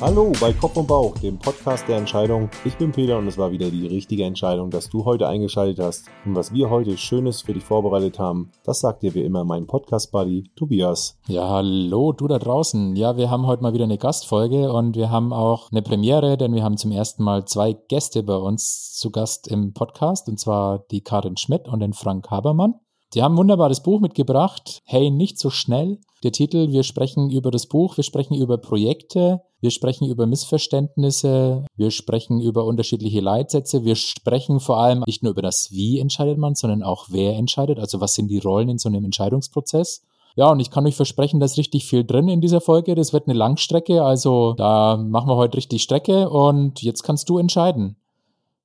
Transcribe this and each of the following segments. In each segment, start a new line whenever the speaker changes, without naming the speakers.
Hallo bei Kopf und Bauch, dem Podcast der Entscheidung. Ich bin Peter und es war wieder die richtige Entscheidung, dass du heute eingeschaltet hast. Und was wir heute Schönes für dich vorbereitet haben, das sagt dir wie immer mein Podcast-Buddy Tobias.
Ja, hallo, du da draußen. Ja, wir haben heute mal wieder eine Gastfolge und wir haben auch eine Premiere, denn wir haben zum ersten Mal zwei Gäste bei uns zu Gast im Podcast und zwar die Karin Schmidt und den Frank Habermann. Die haben ein wunderbares Buch mitgebracht. Hey, nicht so schnell. Der Titel, wir sprechen über das Buch, wir sprechen über Projekte, wir sprechen über Missverständnisse, wir sprechen über unterschiedliche Leitsätze, wir sprechen vor allem nicht nur über das Wie entscheidet man, sondern auch wer entscheidet, also was sind die Rollen in so einem Entscheidungsprozess. Ja, und ich kann euch versprechen, da ist richtig viel drin in dieser Folge. Das wird eine Langstrecke, also da machen wir heute richtig Strecke und jetzt kannst du entscheiden.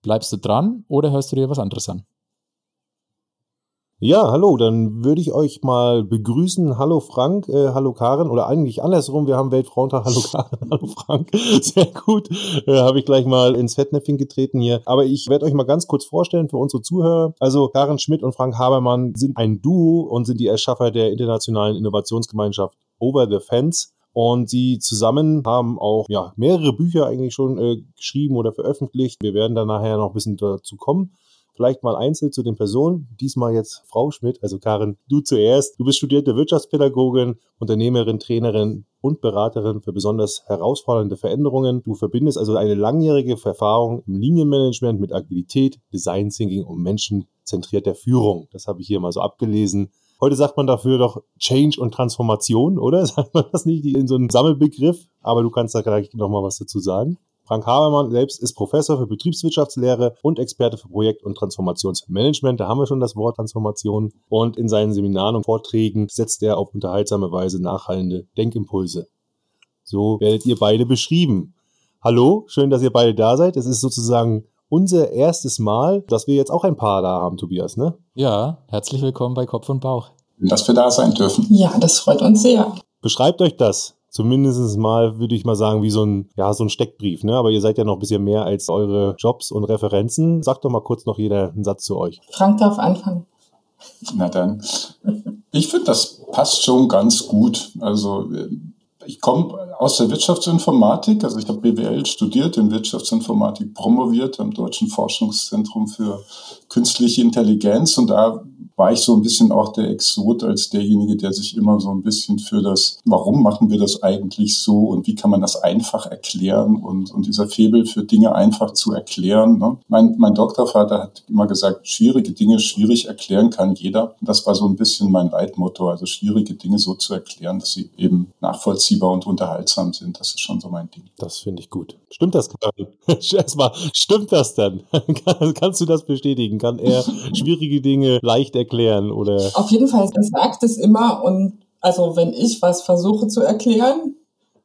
Bleibst du dran oder hörst du dir was anderes an?
Ja, hallo, dann würde ich euch mal begrüßen. Hallo Frank, äh, hallo Karen oder eigentlich andersrum, wir haben Weltfrauentag. Hallo Karen, hallo Frank. Sehr gut, äh, habe ich gleich mal ins Fettnäpfchen getreten hier. Aber ich werde euch mal ganz kurz vorstellen für unsere Zuhörer. Also Karen Schmidt und Frank Habermann sind ein Duo und sind die Erschaffer der internationalen Innovationsgemeinschaft Over the Fence. Und sie zusammen haben auch ja, mehrere Bücher eigentlich schon äh, geschrieben oder veröffentlicht. Wir werden da nachher noch ein bisschen dazu kommen. Vielleicht mal einzeln zu den Personen. Diesmal jetzt Frau Schmidt, also Karin, du zuerst. Du bist studierte Wirtschaftspädagogin, Unternehmerin, Trainerin und Beraterin für besonders herausfordernde Veränderungen. Du verbindest also eine langjährige Erfahrung im Linienmanagement mit Agilität, Design Thinking und menschenzentrierter Führung. Das habe ich hier mal so abgelesen. Heute sagt man dafür doch Change und Transformation, oder? Sagt man das nicht in so einem Sammelbegriff? Aber du kannst da gleich noch mal was dazu sagen. Frank Habermann selbst ist Professor für Betriebswirtschaftslehre und Experte für Projekt- und Transformationsmanagement. Da haben wir schon das Wort Transformation. Und in seinen Seminaren und Vorträgen setzt er auf unterhaltsame Weise nachhallende Denkimpulse. So werdet ihr beide beschrieben. Hallo, schön, dass ihr beide da seid. Es ist sozusagen unser erstes Mal, dass wir jetzt auch ein Paar da haben, Tobias, ne?
Ja, herzlich willkommen bei Kopf und Bauch.
Dass wir da sein dürfen.
Ja, das freut uns sehr.
Beschreibt euch das zumindest mal, würde ich mal sagen, wie so ein, ja, so ein Steckbrief, ne? Aber ihr seid ja noch ein bisschen mehr als eure Jobs und Referenzen. Sagt doch mal kurz noch jeder einen Satz zu euch.
Frank darf anfangen.
Na dann. Ich finde, das passt schon ganz gut. Also ich komme aus der Wirtschaftsinformatik, also ich habe BWL studiert, in Wirtschaftsinformatik promoviert am Deutschen Forschungszentrum für künstliche Intelligenz und da war ich so ein bisschen auch der Exot als derjenige, der sich immer so ein bisschen für das, warum machen wir das eigentlich so und wie kann man das einfach erklären und, und dieser Febel für Dinge einfach zu erklären. Ne? Mein, mein Doktorvater hat immer gesagt, schwierige Dinge schwierig erklären kann jeder. Und das war so ein bisschen mein Leitmotto, also schwierige Dinge so zu erklären, dass sie eben nachvollziehbar und unterhaltsam sind. Das ist schon so mein Ding.
Das finde ich gut. Stimmt das? Erstmal, stimmt das dann? Kannst du das bestätigen? Kann er schwierige Dinge leicht erklären? oder?
Auf jeden Fall, er sagt es immer und also wenn ich was versuche zu erklären,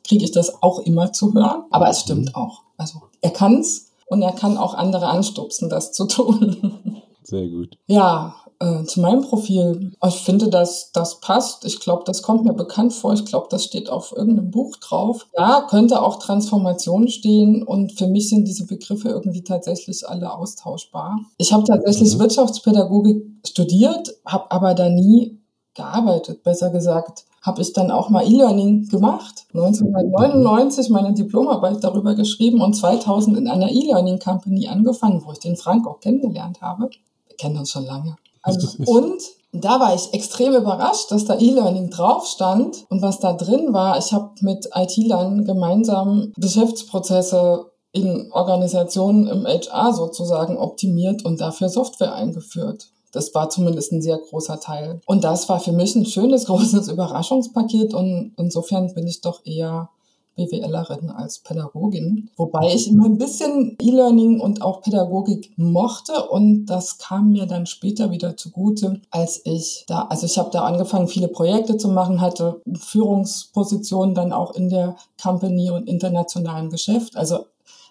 kriege ich das auch immer zu hören. Aber es stimmt auch. Also er kann es und er kann auch andere anstupsen, das zu tun.
Sehr gut.
Ja, äh, zu meinem Profil. Ich finde, dass das passt. Ich glaube, das kommt mir bekannt vor. Ich glaube, das steht auf irgendeinem Buch drauf. Ja, könnte auch Transformation stehen. Und für mich sind diese Begriffe irgendwie tatsächlich alle austauschbar. Ich habe tatsächlich mhm. Wirtschaftspädagogik studiert, habe aber da nie gearbeitet. Besser gesagt, habe ich dann auch mal E-Learning gemacht. 1999 meine Diplomarbeit darüber geschrieben und 2000 in einer E-Learning Company angefangen, wo ich den Frank auch kennengelernt habe. Wir kennen uns schon lange. Also, und da war ich extrem überrascht, dass da E-Learning drauf stand und was da drin war. Ich habe mit IT-Lern gemeinsam Geschäftsprozesse in Organisationen im HR sozusagen optimiert und dafür Software eingeführt. Das war zumindest ein sehr großer Teil. Und das war für mich ein schönes, großes Überraschungspaket und insofern bin ich doch eher BWLerin als Pädagogin, wobei ich immer ein bisschen E-Learning und auch Pädagogik mochte und das kam mir dann später wieder zugute, als ich da, also ich habe da angefangen, viele Projekte zu machen, hatte Führungspositionen dann auch in der Company und internationalen Geschäft, also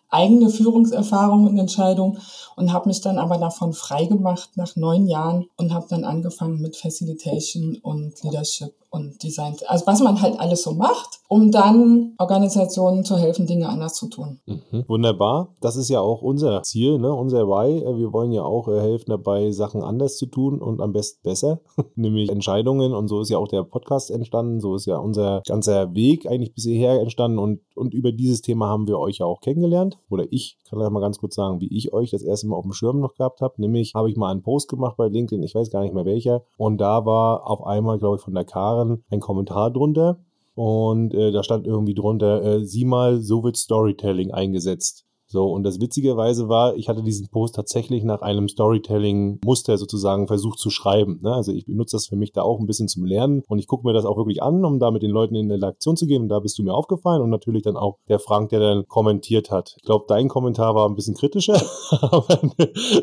eigene Führungserfahrung und Entscheidung und habe mich dann aber davon freigemacht nach neun Jahren und habe dann angefangen mit Facilitation und Leadership und Design. Also was man halt alles so macht, um dann Organisationen zu helfen, Dinge anders zu tun.
Mhm. Wunderbar. Das ist ja auch unser Ziel, ne? unser Why. Wir wollen ja auch äh, helfen dabei, Sachen anders zu tun und am besten besser, nämlich Entscheidungen. Und so ist ja auch der Podcast entstanden. So ist ja unser ganzer Weg eigentlich bisher entstanden. Und, und über dieses Thema haben wir euch ja auch kennengelernt. Oder ich kann ja mal ganz kurz sagen, wie ich euch das erste Mal auf dem Schirm noch gehabt habe. Nämlich habe ich mal einen Post gemacht bei LinkedIn, ich weiß gar nicht mehr welcher. Und da war auf einmal, glaube ich, von der Karen ein Kommentar drunter. Und äh, da stand irgendwie drunter, äh, sieh mal, so wird Storytelling eingesetzt. So, und das witzigerweise war, ich hatte diesen Post tatsächlich nach einem Storytelling-Muster sozusagen versucht zu schreiben. Ne? Also ich benutze das für mich da auch ein bisschen zum Lernen und ich gucke mir das auch wirklich an, um da mit den Leuten in Interaktion zu gehen. Und da bist du mir aufgefallen und natürlich dann auch der Frank, der dann kommentiert hat. Ich glaube, dein Kommentar war ein bisschen kritischer, aber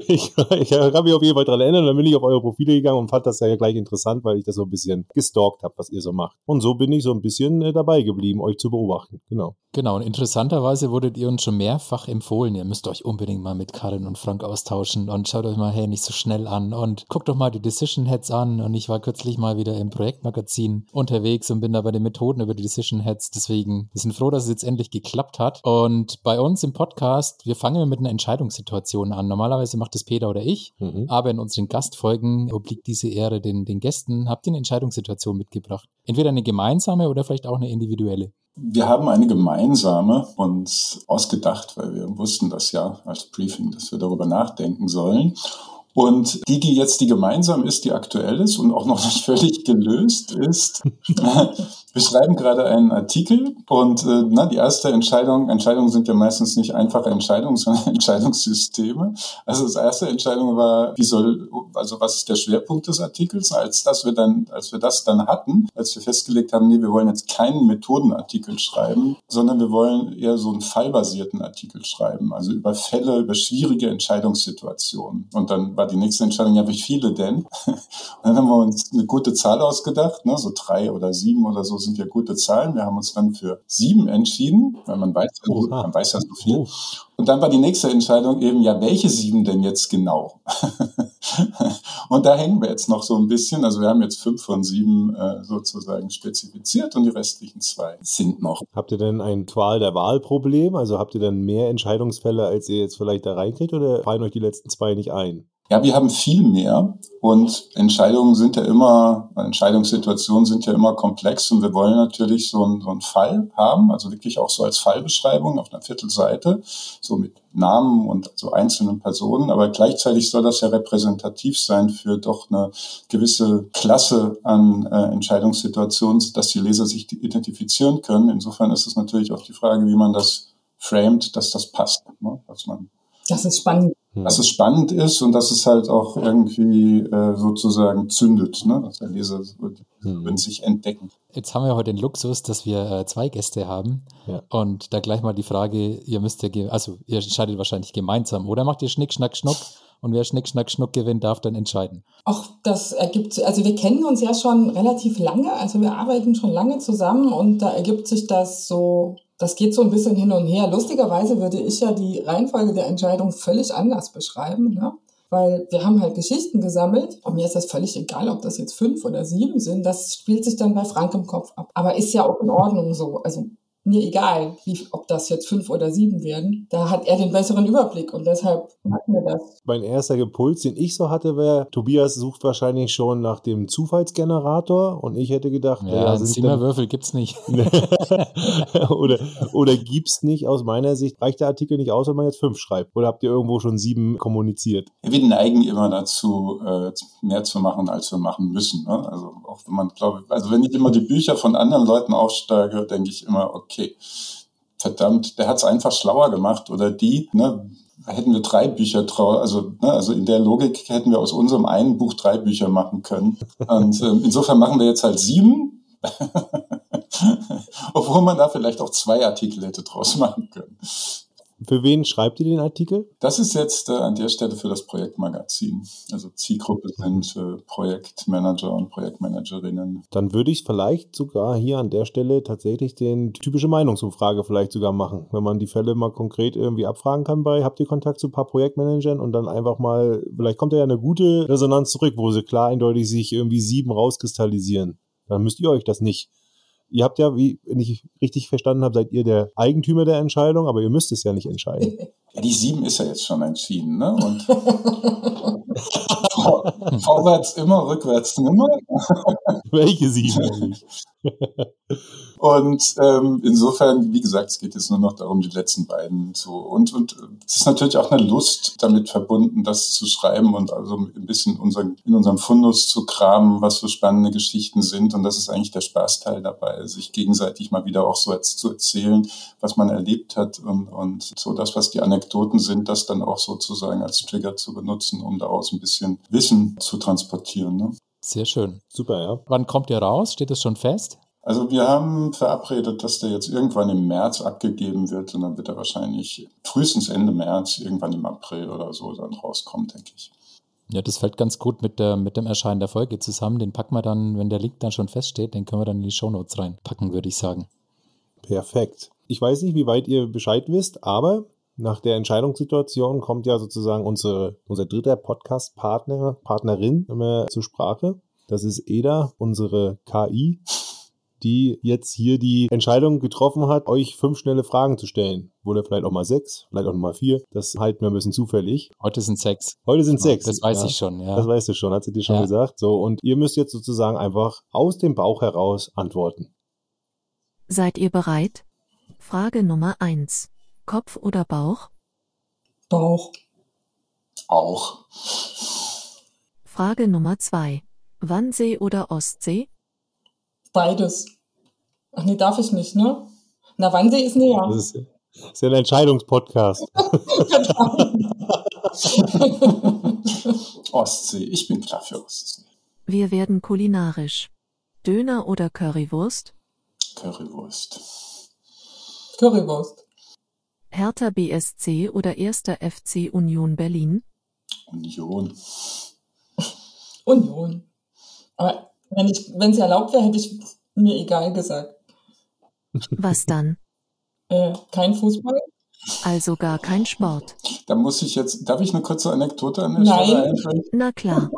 ich, ich habe mich auf jeden Fall dran erinnert. Und dann bin ich auf eure Profile gegangen und fand das ja gleich interessant, weil ich das so ein bisschen gestalkt habe, was ihr so macht. Und so bin ich so ein bisschen äh, dabei geblieben, euch zu beobachten. Genau.
Genau, und interessanterweise wurdet ihr uns schon mehrfach empfohlen, ihr müsst euch unbedingt mal mit Karin und Frank austauschen und schaut euch mal, hey, nicht so schnell an und guckt doch mal die Decision Heads an und ich war kürzlich mal wieder im Projektmagazin unterwegs und bin da bei den Methoden über die Decision Heads, deswegen, wir sind froh, dass es jetzt endlich geklappt hat und bei uns im Podcast, wir fangen mit einer Entscheidungssituation an. Normalerweise macht es Peter oder ich, mhm. aber in unseren Gastfolgen obliegt diese Ehre den, den Gästen. Habt ihr eine Entscheidungssituation mitgebracht? Entweder eine gemeinsame oder vielleicht auch eine individuelle.
Wir haben eine gemeinsame uns ausgedacht, weil wir wussten das ja als Briefing, dass wir darüber nachdenken sollen. Und die, die jetzt die gemeinsam ist, die aktuell ist und auch noch nicht völlig gelöst ist, wir schreiben gerade einen Artikel und äh, na, die erste Entscheidung, Entscheidungen sind ja meistens nicht einfache Entscheidungen, sondern Entscheidungssysteme. Also das erste Entscheidung war, wie soll, also was ist der Schwerpunkt des Artikels? Als dass wir dann, als wir das dann hatten, als wir festgelegt haben, nee, wir wollen jetzt keinen Methodenartikel schreiben, sondern wir wollen eher so einen fallbasierten Artikel schreiben, also über Fälle, über schwierige Entscheidungssituationen. Und dann war die nächste Entscheidung, ja, wie viele denn? Und dann haben wir uns eine gute Zahl ausgedacht, ne, so drei oder sieben oder so sind ja gute Zahlen. Wir haben uns dann für sieben entschieden, weil man weiß, oh, man weiß ja so viel. Oh. Und dann war die nächste Entscheidung eben, ja, welche sieben denn jetzt genau? und da hängen wir jetzt noch so ein bisschen. Also wir haben jetzt fünf von sieben äh, sozusagen spezifiziert und die restlichen zwei sind noch.
Habt ihr denn ein Qual der Wahl-Problem? Also habt ihr dann mehr Entscheidungsfälle, als ihr jetzt vielleicht da reinkriegt oder fallen euch die letzten zwei nicht ein?
Ja, wir haben viel mehr und Entscheidungen sind ja immer, Entscheidungssituationen sind ja immer komplex und wir wollen natürlich so einen, so einen Fall haben, also wirklich auch so als Fallbeschreibung auf einer Viertelseite, so mit Namen und so einzelnen Personen, aber gleichzeitig soll das ja repräsentativ sein für doch eine gewisse Klasse an äh, Entscheidungssituationen, dass die Leser sich identifizieren können. Insofern ist es natürlich auch die Frage, wie man das framed, dass das passt, ne? dass man
das ist spannend
dass es spannend ist und dass es halt auch irgendwie äh, sozusagen zündet, ne? dass der Leser mhm. sich entdecken.
Jetzt haben wir heute den Luxus, dass wir äh, zwei Gäste haben ja. und da gleich mal die Frage, ihr müsst ja, also ihr entscheidet wahrscheinlich gemeinsam oder macht ihr Schnick, Schnack, Schnuck und wer Schnick, Schnack, Schnuck gewinnt, darf dann entscheiden.
Ach, das ergibt, also wir kennen uns ja schon relativ lange, also wir arbeiten schon lange zusammen und da ergibt sich das so das geht so ein bisschen hin und her. Lustigerweise würde ich ja die Reihenfolge der Entscheidung völlig anders beschreiben, ne? weil wir haben halt Geschichten gesammelt und mir ist das völlig egal, ob das jetzt fünf oder sieben sind. Das spielt sich dann bei Frank im Kopf ab. Aber ist ja auch in Ordnung so. Also mir egal, wie, ob das jetzt fünf oder sieben werden. Da hat er den besseren Überblick und deshalb machen wir das.
Mein erster Impuls, den ich so hatte, wäre, Tobias sucht wahrscheinlich schon nach dem Zufallsgenerator und ich hätte gedacht,
ja, ja Zimmerwürfel gibt's nicht.
oder, oder gibt's nicht aus meiner Sicht. Reicht der Artikel nicht aus, wenn man jetzt fünf schreibt? Oder habt ihr irgendwo schon sieben kommuniziert?
Wir neigen immer dazu, äh, mehr zu machen, als wir machen müssen. Ne? Also auch wenn man, glaube also wenn ich immer die Bücher von anderen Leuten aufsteige, denke ich immer, okay, okay, verdammt, der hat es einfach schlauer gemacht oder die, ne, hätten wir drei Bücher draus, also, ne, also in der Logik hätten wir aus unserem einen Buch drei Bücher machen können. Und ähm, insofern machen wir jetzt halt sieben. Obwohl man da vielleicht auch zwei Artikel hätte draus machen können.
Für wen schreibt ihr den Artikel?
Das ist jetzt äh, an der Stelle für das Projektmagazin. Also Zielgruppe sind äh, Projektmanager und Projektmanagerinnen.
Dann würde ich vielleicht sogar hier an der Stelle tatsächlich den typische Meinungsumfrage vielleicht sogar machen, wenn man die Fälle mal konkret irgendwie abfragen kann bei, habt ihr Kontakt zu ein paar Projektmanagern und dann einfach mal, vielleicht kommt da ja eine gute Resonanz zurück, wo sie klar eindeutig sich irgendwie sieben rauskristallisieren. Dann müsst ihr euch das nicht ihr habt ja, wie wenn ich richtig verstanden habe, seid ihr der Eigentümer der Entscheidung, aber ihr müsst es ja nicht entscheiden.
Ja, die sieben ist ja jetzt schon entschieden, ne? Und vorwärts immer, rückwärts nimmer.
Welche sieben eigentlich?
und ähm, insofern, wie gesagt, es geht jetzt nur noch darum, die letzten beiden zu. Und, und es ist natürlich auch eine Lust damit verbunden, das zu schreiben und also ein bisschen unseren, in unserem Fundus zu kramen, was so spannende Geschichten sind. Und das ist eigentlich der Spaßteil dabei, sich gegenseitig mal wieder auch so zu erzählen, was man erlebt hat und, und so das, was die Anekdoten sind, das dann auch sozusagen als Trigger zu benutzen, um daraus ein bisschen Wissen zu transportieren. Ne?
Sehr schön.
Super, ja.
Wann kommt ihr raus? Steht das schon fest?
Also wir haben verabredet, dass der jetzt irgendwann im März abgegeben wird und dann wird er wahrscheinlich frühestens Ende März, irgendwann im April oder so dann rauskommen, denke ich.
Ja, das fällt ganz gut mit, der, mit dem Erscheinen der Folge zusammen. Den packen wir dann, wenn der Link dann schon feststeht, den können wir dann in die Shownotes reinpacken, würde ich sagen.
Perfekt. Ich weiß nicht, wie weit ihr Bescheid wisst, aber nach der Entscheidungssituation kommt ja sozusagen unsere, unser dritter Podcast-Partner, Partnerin immer zur Sprache. Das ist Eda, unsere KI, die jetzt hier die Entscheidung getroffen hat, euch fünf schnelle Fragen zu stellen. Oder vielleicht auch mal sechs, vielleicht auch mal vier. Das halten wir ein bisschen zufällig.
Heute sind sechs.
Heute sind sechs.
Das weiß ja, ich schon, ja.
Das weißt du schon, hat sie dir schon ja. gesagt. So, und ihr müsst jetzt sozusagen einfach aus dem Bauch heraus antworten.
Seid ihr bereit? Frage Nummer eins. Kopf oder Bauch?
Bauch.
Auch.
Frage Nummer zwei. Wannsee oder Ostsee?
Beides. Ach nee, darf ich nicht, ne? Na, Wannsee ist näher.
Das ist, das ist ja ein Entscheidungspodcast.
Ostsee. Ich bin klar für Ostsee.
Wir werden kulinarisch. Döner oder Currywurst?
Currywurst.
Currywurst.
Hertha BSC oder 1. FC Union Berlin?
Union.
Union. Aber wenn ich, wenn es erlaubt wäre, hätte ich mir egal gesagt.
Was dann?
Äh, kein Fußball.
Also gar kein Sport.
Da muss ich jetzt, darf ich eine kurze Anekdote an der
Nein.
Stelle einführen?
Na klar.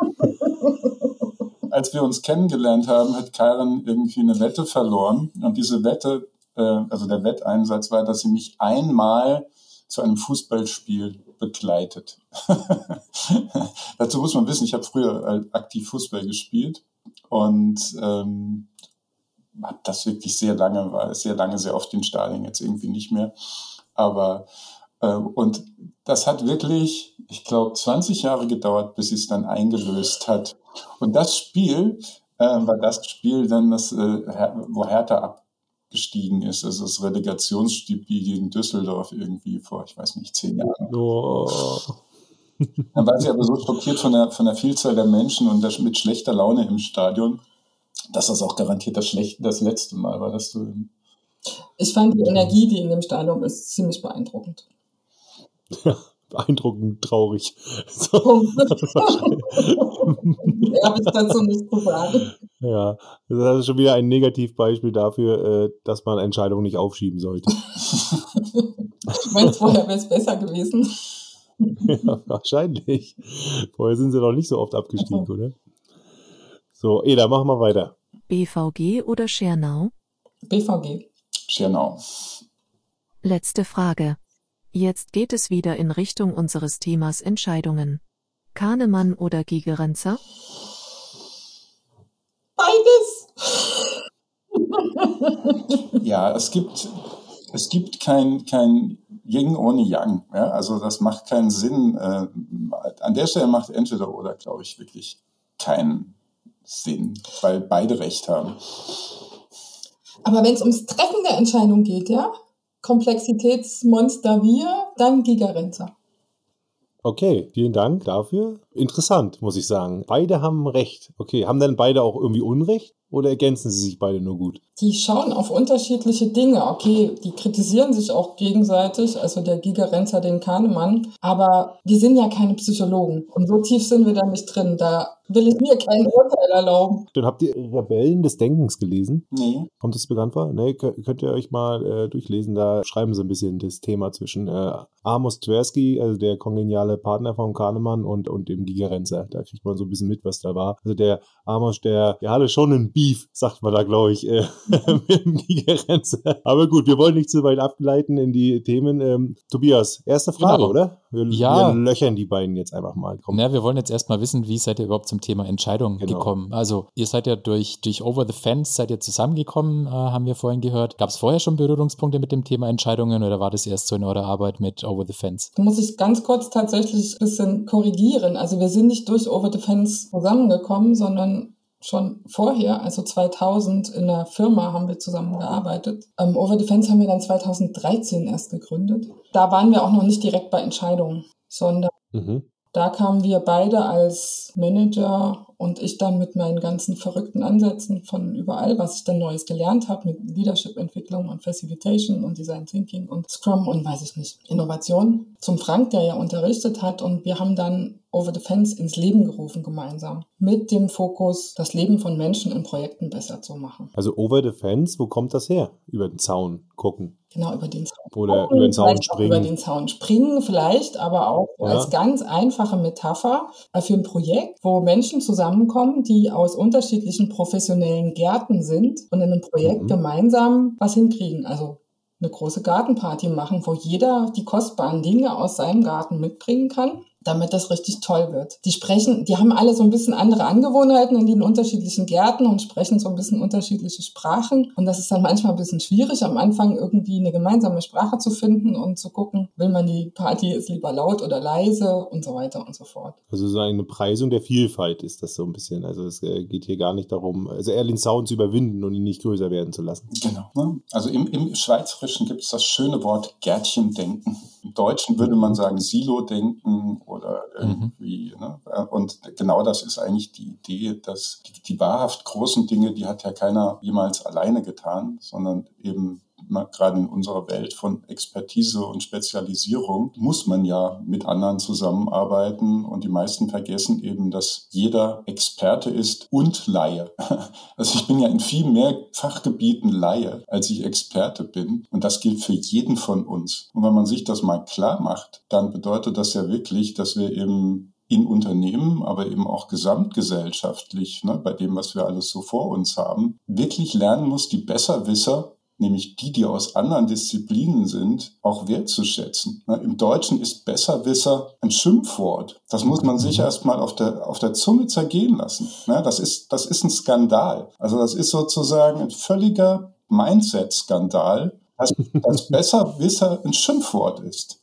Als wir uns kennengelernt haben, hat Karen irgendwie eine Wette verloren. Und diese Wette äh, also der Wetteinsatz war, dass sie mich einmal zu einem Fußballspiel begleitet. Dazu muss man wissen, ich habe früher aktiv Fußball gespielt und ähm, habe das wirklich sehr lange, war sehr lange sehr oft in Stadien, jetzt irgendwie nicht mehr. Aber äh, und das hat wirklich, ich glaube, 20 Jahre gedauert, bis es dann eingelöst hat. Und das Spiel äh, war das Spiel dann, das, äh, wo Hertha ab, gestiegen ist. Also das Relegationsspiel gegen Düsseldorf irgendwie vor, ich weiß nicht, zehn Jahren. Oh. Dann war sie aber so schockiert von der, von der Vielzahl der Menschen und der, mit schlechter Laune im Stadion, dass das auch garantiert das, schlecht, das letzte Mal war, dass du.
Ich fand die Energie, die in dem Stadion ist, ziemlich beeindruckend.
Beeindruckend traurig. So.
Habe ich dazu nicht zu sagen.
Ja, das ist schon wieder ein Negativbeispiel dafür, äh, dass man Entscheidungen nicht aufschieben sollte.
ich meine, vorher wäre es besser gewesen.
ja, wahrscheinlich. Vorher sind sie doch nicht so oft abgestiegen, oder? So, Eda, mach mal weiter.
BVG oder Schernau?
BVG.
Schernau.
Letzte Frage. Jetzt geht es wieder in Richtung unseres Themas Entscheidungen. Kahnemann oder Gigerenzer?
Beides.
ja, es gibt, es gibt kein, kein Yin ohne Yang. Ja? Also das macht keinen Sinn. Äh, an der Stelle macht entweder oder, glaube ich, wirklich keinen Sinn, weil beide Recht haben.
Aber wenn es ums Treffen der Entscheidung geht, ja, Komplexitätsmonster wir, dann Gigarenzer.
Okay, vielen Dank dafür. Interessant, muss ich sagen. Beide haben Recht. Okay, haben denn beide auch irgendwie Unrecht? Oder ergänzen sie sich beide nur gut?
Die schauen auf unterschiedliche Dinge. Okay, die kritisieren sich auch gegenseitig, also der Gigerenzer den Kahnemann, aber die sind ja keine Psychologen. Und so tief sind wir da nicht drin. Da will ich mir kein Urteil erlauben.
Dann habt ihr Rebellen des Denkens gelesen?
Nee.
Kommt das bekannt vor? Nee, könnt ihr euch mal äh, durchlesen. Da schreiben sie ein bisschen das Thema zwischen äh, Amos Tversky, also der kongeniale Partner von Kahnemann und, und dem Gigerenzer. Da kriegt man so ein bisschen mit, was da war. Also der Amos, der, der hatte schon einen Beef, sagt man da, glaube ich, äh, mit dem Gigerenzer. Aber gut, wir wollen nicht zu weit ableiten in die Themen. Ähm, Tobias, erste Frage, genau. oder? Wir,
ja.
wir löchern die beiden jetzt einfach mal.
Komm. Na, wir wollen jetzt erstmal wissen, wie seid ihr überhaupt zum Thema Entscheidung genau. gekommen? Also, ihr seid ja durch, durch Over the Fence, seid ihr zusammengekommen, äh, haben wir vorhin gehört. Gab es vorher schon Berührungspunkte mit dem Thema Entscheidungen oder war das erst so in eurer Arbeit mit Over the Fence?
Da muss ich ganz kurz tatsächlich ein bisschen korrigieren. Also, wir sind nicht durch Over the Fence zusammengekommen, sondern schon vorher, also 2000 in der Firma haben wir zusammen gearbeitet. Ähm, Over Defense haben wir dann 2013 erst gegründet. Da waren wir auch noch nicht direkt bei Entscheidungen, sondern mhm. Da kamen wir beide als Manager und ich dann mit meinen ganzen verrückten Ansätzen von überall, was ich dann Neues gelernt habe mit Leadership-Entwicklung und Facilitation und Design Thinking und Scrum und weiß ich nicht, Innovation zum Frank, der ja unterrichtet hat und wir haben dann Over the Fence ins Leben gerufen gemeinsam. Mit dem Fokus, das Leben von Menschen in Projekten besser zu machen.
Also Over the Fence, wo kommt das her? Über den Zaun gucken.
Genau, über den Zaun.
Oder über den Zaun springen.
Über den Zaun springen vielleicht, aber auch ja. als ganz einfache Metapher für ein Projekt, wo Menschen zusammenkommen, die aus unterschiedlichen professionellen Gärten sind und in einem Projekt mhm. gemeinsam was hinkriegen. Also eine große Gartenparty machen, wo jeder die kostbaren Dinge aus seinem Garten mitbringen kann damit das richtig toll wird. Die sprechen, die haben alle so ein bisschen andere Angewohnheiten in den unterschiedlichen Gärten und sprechen so ein bisschen unterschiedliche Sprachen. Und das ist dann manchmal ein bisschen schwierig, am Anfang irgendwie eine gemeinsame Sprache zu finden und zu gucken, will man die Party jetzt lieber laut oder leise und so weiter und so fort.
Also so eine Preisung der Vielfalt ist das so ein bisschen. Also es äh, geht hier gar nicht darum, also eher den Sound zu überwinden und ihn nicht größer werden zu lassen.
Genau. Ne? Also im, im Schweizerischen gibt es das schöne Wort Gärtchendenken. Im Deutschen würde man sagen Silo-Denken oder irgendwie. Mhm. Ne? Und genau das ist eigentlich die Idee, dass die, die wahrhaft großen Dinge, die hat ja keiner jemals alleine getan, sondern eben gerade in unserer Welt von Expertise und Spezialisierung muss man ja mit anderen zusammenarbeiten und die meisten vergessen eben, dass jeder Experte ist und Laie. Also ich bin ja in viel mehr Fachgebieten Laie, als ich Experte bin und das gilt für jeden von uns. Und wenn man sich das mal klar macht, dann bedeutet das ja wirklich, dass wir eben in Unternehmen, aber eben auch gesamtgesellschaftlich, ne, bei dem, was wir alles so vor uns haben, wirklich lernen muss, die Besserwisser nämlich die, die aus anderen Disziplinen sind, auch wertzuschätzen. Im Deutschen ist Besserwisser ein Schimpfwort. Das muss man sich mhm. erstmal auf der, auf der Zunge zergehen lassen. Das ist, das ist ein Skandal. Also das ist sozusagen ein völliger Mindset-Skandal, dass, dass Besserwisser ein Schimpfwort ist.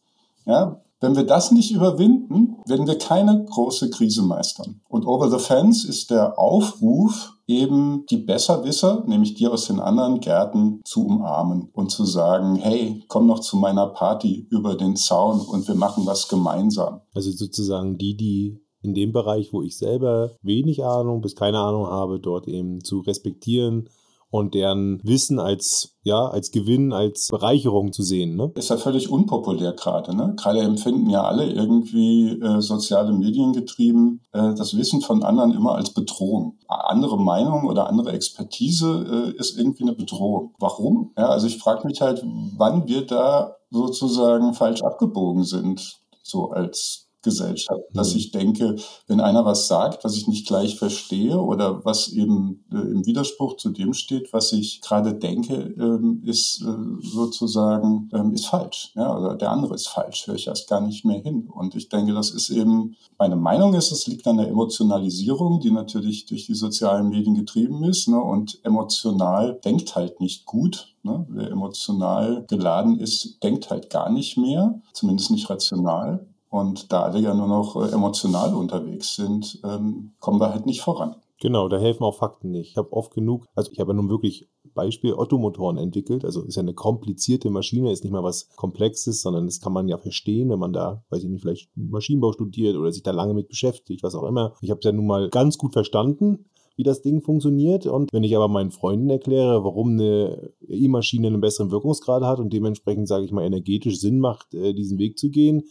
Ja, wenn wir das nicht überwinden, werden wir keine große Krise meistern. Und Over the Fence ist der Aufruf, eben die Besserwisser, nämlich die aus den anderen Gärten, zu umarmen und zu sagen, hey, komm noch zu meiner Party über den Zaun und wir machen was gemeinsam.
Also sozusagen die, die in dem Bereich, wo ich selber wenig Ahnung bis keine Ahnung habe, dort eben zu respektieren, und deren Wissen als, ja, als Gewinn, als Bereicherung zu sehen. Ne?
Ist ja völlig unpopulär gerade. Ne? Gerade empfinden ja alle irgendwie äh, soziale Medien getrieben äh, das Wissen von anderen immer als Bedrohung. Andere Meinung oder andere Expertise äh, ist irgendwie eine Bedrohung. Warum? Ja, also ich frage mich halt, wann wir da sozusagen falsch abgebogen sind, so als Gesellschaft, dass mhm. ich denke, wenn einer was sagt, was ich nicht gleich verstehe oder was eben äh, im Widerspruch zu dem steht, was ich gerade denke, ähm, ist äh, sozusagen ähm, ist falsch, ja, oder der andere ist falsch, höre ich erst gar nicht mehr hin. Und ich denke, das ist eben meine Meinung ist, es liegt an der Emotionalisierung, die natürlich durch die sozialen Medien getrieben ist, ne, und emotional denkt halt nicht gut. Ne? Wer emotional geladen ist, denkt halt gar nicht mehr, zumindest nicht rational. Und da alle ja nur noch äh, emotional unterwegs sind, ähm, kommen wir halt nicht voran.
Genau, da helfen auch Fakten nicht. Ich habe oft genug, also ich habe ja nun wirklich Beispiel Ottomotoren entwickelt. Also ist ja eine komplizierte Maschine, ist nicht mal was Komplexes, sondern das kann man ja verstehen, wenn man da, weiß ich nicht, vielleicht Maschinenbau studiert oder sich da lange mit beschäftigt, was auch immer. Ich habe es ja nun mal ganz gut verstanden wie das Ding funktioniert. Und wenn ich aber meinen Freunden erkläre, warum eine E-Maschine einen besseren Wirkungsgrad hat und dementsprechend, sage ich mal, energetisch Sinn macht, äh, diesen Weg zu gehen,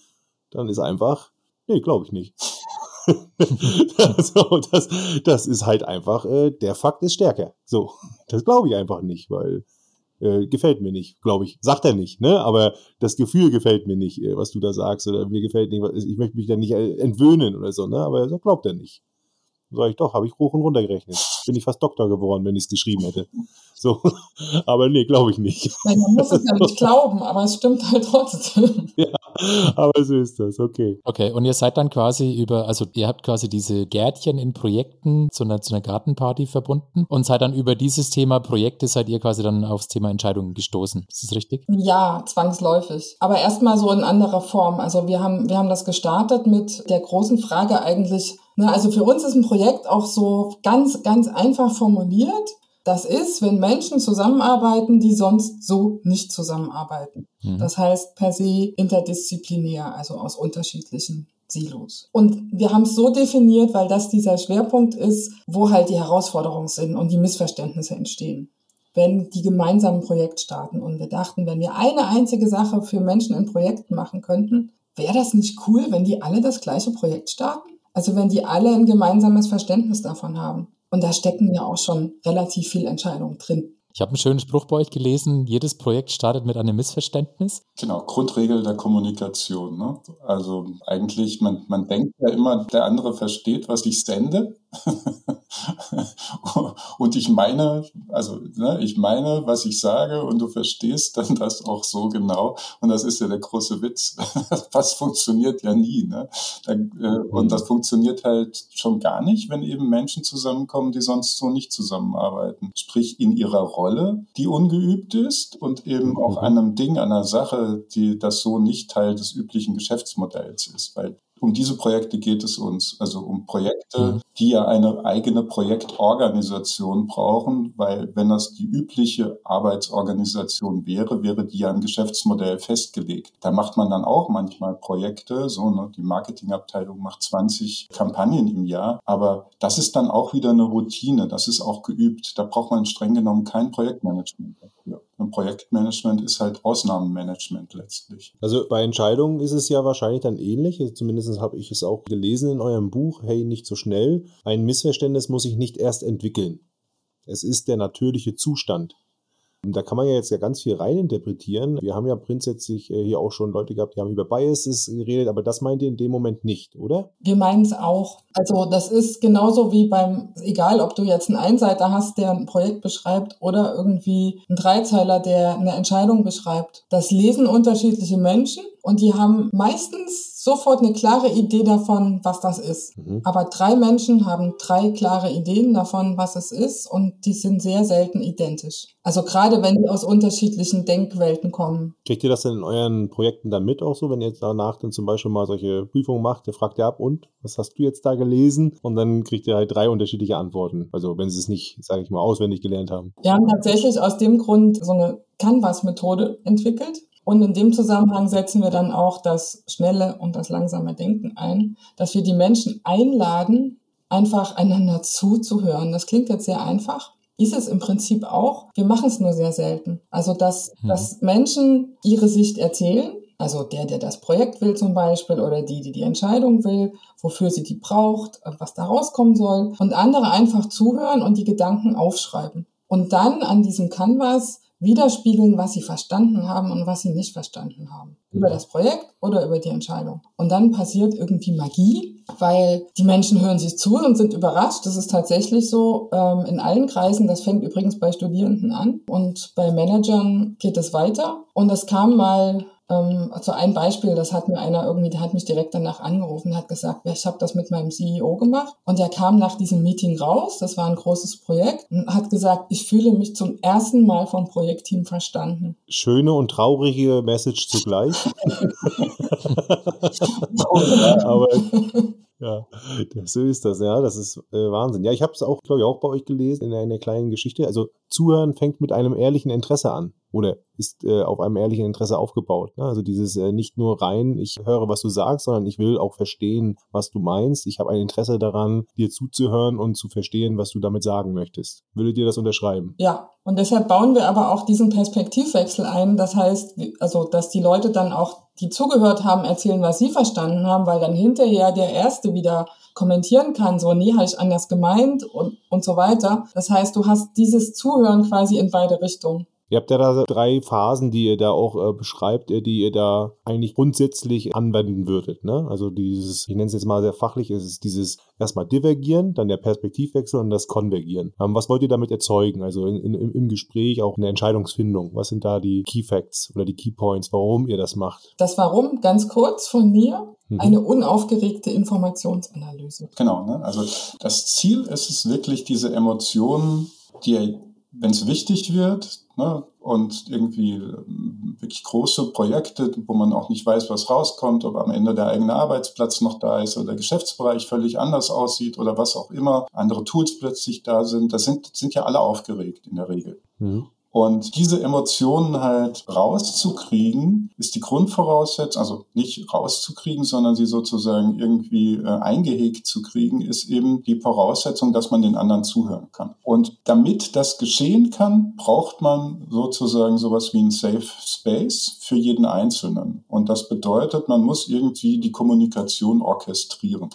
dann ist einfach, nee, glaube ich nicht. so, das, das ist halt einfach, äh, der Fakt ist stärker. So, das glaube ich einfach nicht, weil äh, gefällt mir nicht, glaube ich. Sagt er nicht, ne? Aber das Gefühl gefällt mir nicht, äh, was du da sagst, oder mir gefällt nicht, ich möchte mich da nicht äh, entwöhnen oder so, ne? Aber er glaubt er nicht. Sag ich doch, habe ich hoch und runter gerechnet. Bin ich fast Doktor geworden, wenn ich es geschrieben hätte. So, aber nee, glaube ich nicht.
Nein, man muss es ja nicht glauben, aber es stimmt halt trotzdem.
Ja, aber so ist das, okay.
Okay, und ihr seid dann quasi über, also ihr habt quasi diese Gärtchen in Projekten zu einer, zu einer Gartenparty verbunden und seid dann über dieses Thema Projekte, seid ihr quasi dann aufs Thema Entscheidungen gestoßen. Ist das richtig?
Ja, zwangsläufig. Aber erstmal so in anderer Form. Also wir haben, wir haben das gestartet mit der großen Frage eigentlich, Ne, also für uns ist ein Projekt auch so ganz, ganz einfach formuliert. Das ist, wenn Menschen zusammenarbeiten, die sonst so nicht zusammenarbeiten. Mhm. Das heißt per se interdisziplinär, also aus unterschiedlichen Silos. Und wir haben es so definiert, weil das dieser Schwerpunkt ist, wo halt die Herausforderungen sind und die Missverständnisse entstehen wenn die gemeinsam ein Projekt starten. Und wir dachten, wenn wir eine einzige Sache für Menschen in Projekten machen könnten, wäre das nicht cool, wenn die alle das gleiche Projekt starten? Also wenn die alle ein gemeinsames Verständnis davon haben. Und da stecken ja auch schon relativ viel Entscheidungen drin.
Ich habe einen schönen Spruch bei euch gelesen, jedes Projekt startet mit einem Missverständnis.
Genau, Grundregel der Kommunikation. Ne? Also eigentlich, man, man denkt ja immer, der andere versteht, was ich sende. und ich meine, also ne, ich meine, was ich sage und du verstehst dann das auch so genau. Und das ist ja der große Witz. was funktioniert ja nie. Ne? Äh, und das funktioniert halt schon gar nicht, wenn eben Menschen zusammenkommen, die sonst so nicht zusammenarbeiten. Sprich in ihrer Rolle, die ungeübt ist und eben auch an einem Ding, an einer Sache, die das so nicht Teil des üblichen Geschäftsmodells ist. Weil um diese Projekte geht es uns. Also um Projekte, mhm. die ja eine eigene Projektorganisation brauchen, weil wenn das die übliche Arbeitsorganisation wäre, wäre die ja ein Geschäftsmodell festgelegt. Da macht man dann auch manchmal Projekte, so, ne, die Marketingabteilung macht 20 Kampagnen im Jahr, aber das ist dann auch wieder eine Routine, das ist auch geübt. Da braucht man streng genommen kein Projektmanagement dafür. Und Projektmanagement ist halt Ausnahmenmanagement letztlich.
Also bei Entscheidungen ist es ja wahrscheinlich dann ähnlich. Zumindest habe ich es auch gelesen in eurem Buch. Hey, nicht so schnell. Ein Missverständnis muss sich nicht erst entwickeln. Es ist der natürliche Zustand. Da kann man ja jetzt ja ganz viel reininterpretieren. Wir haben ja grundsätzlich äh, hier auch schon Leute gehabt, die haben über Biases geredet, aber das meint ihr in dem Moment nicht, oder?
Wir meinen es auch. Also das ist genauso wie beim, egal ob du jetzt einen Einseiter hast, der ein Projekt beschreibt oder irgendwie einen Dreizeiler, der eine Entscheidung beschreibt. Das lesen unterschiedliche Menschen und die haben meistens sofort eine klare Idee davon, was das ist. Mhm. Aber drei Menschen haben drei klare Ideen davon, was es ist und die sind sehr selten identisch. Also gerade wenn die aus unterschiedlichen Denkwelten kommen.
Kriegt ihr das denn in euren Projekten dann mit auch so, wenn ihr jetzt danach dann zum Beispiel mal solche Prüfungen macht, der fragt ihr ab und was hast du jetzt da gelesen? Und dann kriegt ihr halt drei unterschiedliche Antworten. Also wenn sie es nicht, sage ich mal, auswendig gelernt haben.
Wir haben tatsächlich aus dem Grund so eine Canvas-Methode entwickelt. Und in dem Zusammenhang setzen wir dann auch das schnelle und das langsame Denken ein, dass wir die Menschen einladen, einfach einander zuzuhören. Das klingt jetzt sehr einfach. Ist es im Prinzip auch. Wir machen es nur sehr selten. Also, dass, mhm. dass Menschen ihre Sicht erzählen, also der, der das Projekt will zum Beispiel oder die, die die Entscheidung will, wofür sie die braucht, was da rauskommen soll und andere einfach zuhören und die Gedanken aufschreiben. Und dann an diesem Canvas widerspiegeln, was sie verstanden haben und was sie nicht verstanden haben. Über das Projekt oder über die Entscheidung. Und dann passiert irgendwie Magie, weil die Menschen hören sich zu und sind überrascht. Das ist tatsächlich so ähm, in allen Kreisen. Das fängt übrigens bei Studierenden an und bei Managern geht es weiter. Und es kam mal ähm, also ein Beispiel, das hat mir einer irgendwie, der hat mich direkt danach angerufen, hat gesagt, ich habe das mit meinem CEO gemacht und der kam nach diesem Meeting raus, das war ein großes Projekt, und hat gesagt, ich fühle mich zum ersten Mal vom Projektteam verstanden.
Schöne und traurige Message zugleich. Aber Ja, so ist das, ja. Das ist äh, Wahnsinn. Ja, ich habe es auch, glaube ich, auch bei euch gelesen in einer kleinen Geschichte. Also Zuhören fängt mit einem ehrlichen Interesse an oder ist äh, auf einem ehrlichen Interesse aufgebaut. Ne? Also dieses äh, nicht nur rein, ich höre, was du sagst, sondern ich will auch verstehen, was du meinst. Ich habe ein Interesse daran, dir zuzuhören und zu verstehen, was du damit sagen möchtest. Würdet ihr das unterschreiben?
Ja, und deshalb bauen wir aber auch diesen Perspektivwechsel ein. Das heißt, also, dass die Leute dann auch, die zugehört haben, erzählen, was sie verstanden haben, weil dann hinterher der Erste wieder kommentieren kann, so, nee, habe ich anders gemeint und, und so weiter. Das heißt, du hast dieses Zuhören quasi in beide Richtungen.
Ihr habt ja da drei Phasen, die ihr da auch äh, beschreibt, äh, die ihr da eigentlich grundsätzlich anwenden würdet. Ne? Also dieses, ich nenne es jetzt mal sehr fachlich, es ist dieses erstmal Divergieren, dann der Perspektivwechsel und das Konvergieren. Ähm, was wollt ihr damit erzeugen? Also in, in, im Gespräch, auch in der Entscheidungsfindung. Was sind da die Key Facts oder die Key Points, warum ihr das macht?
Das Warum, ganz kurz von mir, mhm. eine unaufgeregte Informationsanalyse.
Genau, ne? also das Ziel ist es wirklich, diese Emotionen, die wenn es wichtig wird ne, und irgendwie ähm, wirklich große Projekte, wo man auch nicht weiß, was rauskommt, ob am Ende der eigene Arbeitsplatz noch da ist oder der Geschäftsbereich völlig anders aussieht oder was auch immer, andere Tools plötzlich da sind, das sind, sind ja alle aufgeregt in der Regel. Mhm. Und diese Emotionen halt rauszukriegen, ist die Grundvoraussetzung, also nicht rauszukriegen, sondern sie sozusagen irgendwie äh, eingehegt zu kriegen, ist eben die Voraussetzung, dass man den anderen zuhören kann. Und damit das geschehen kann, braucht man sozusagen sowas wie ein Safe Space für jeden Einzelnen. Und das bedeutet, man muss irgendwie die Kommunikation orchestrieren.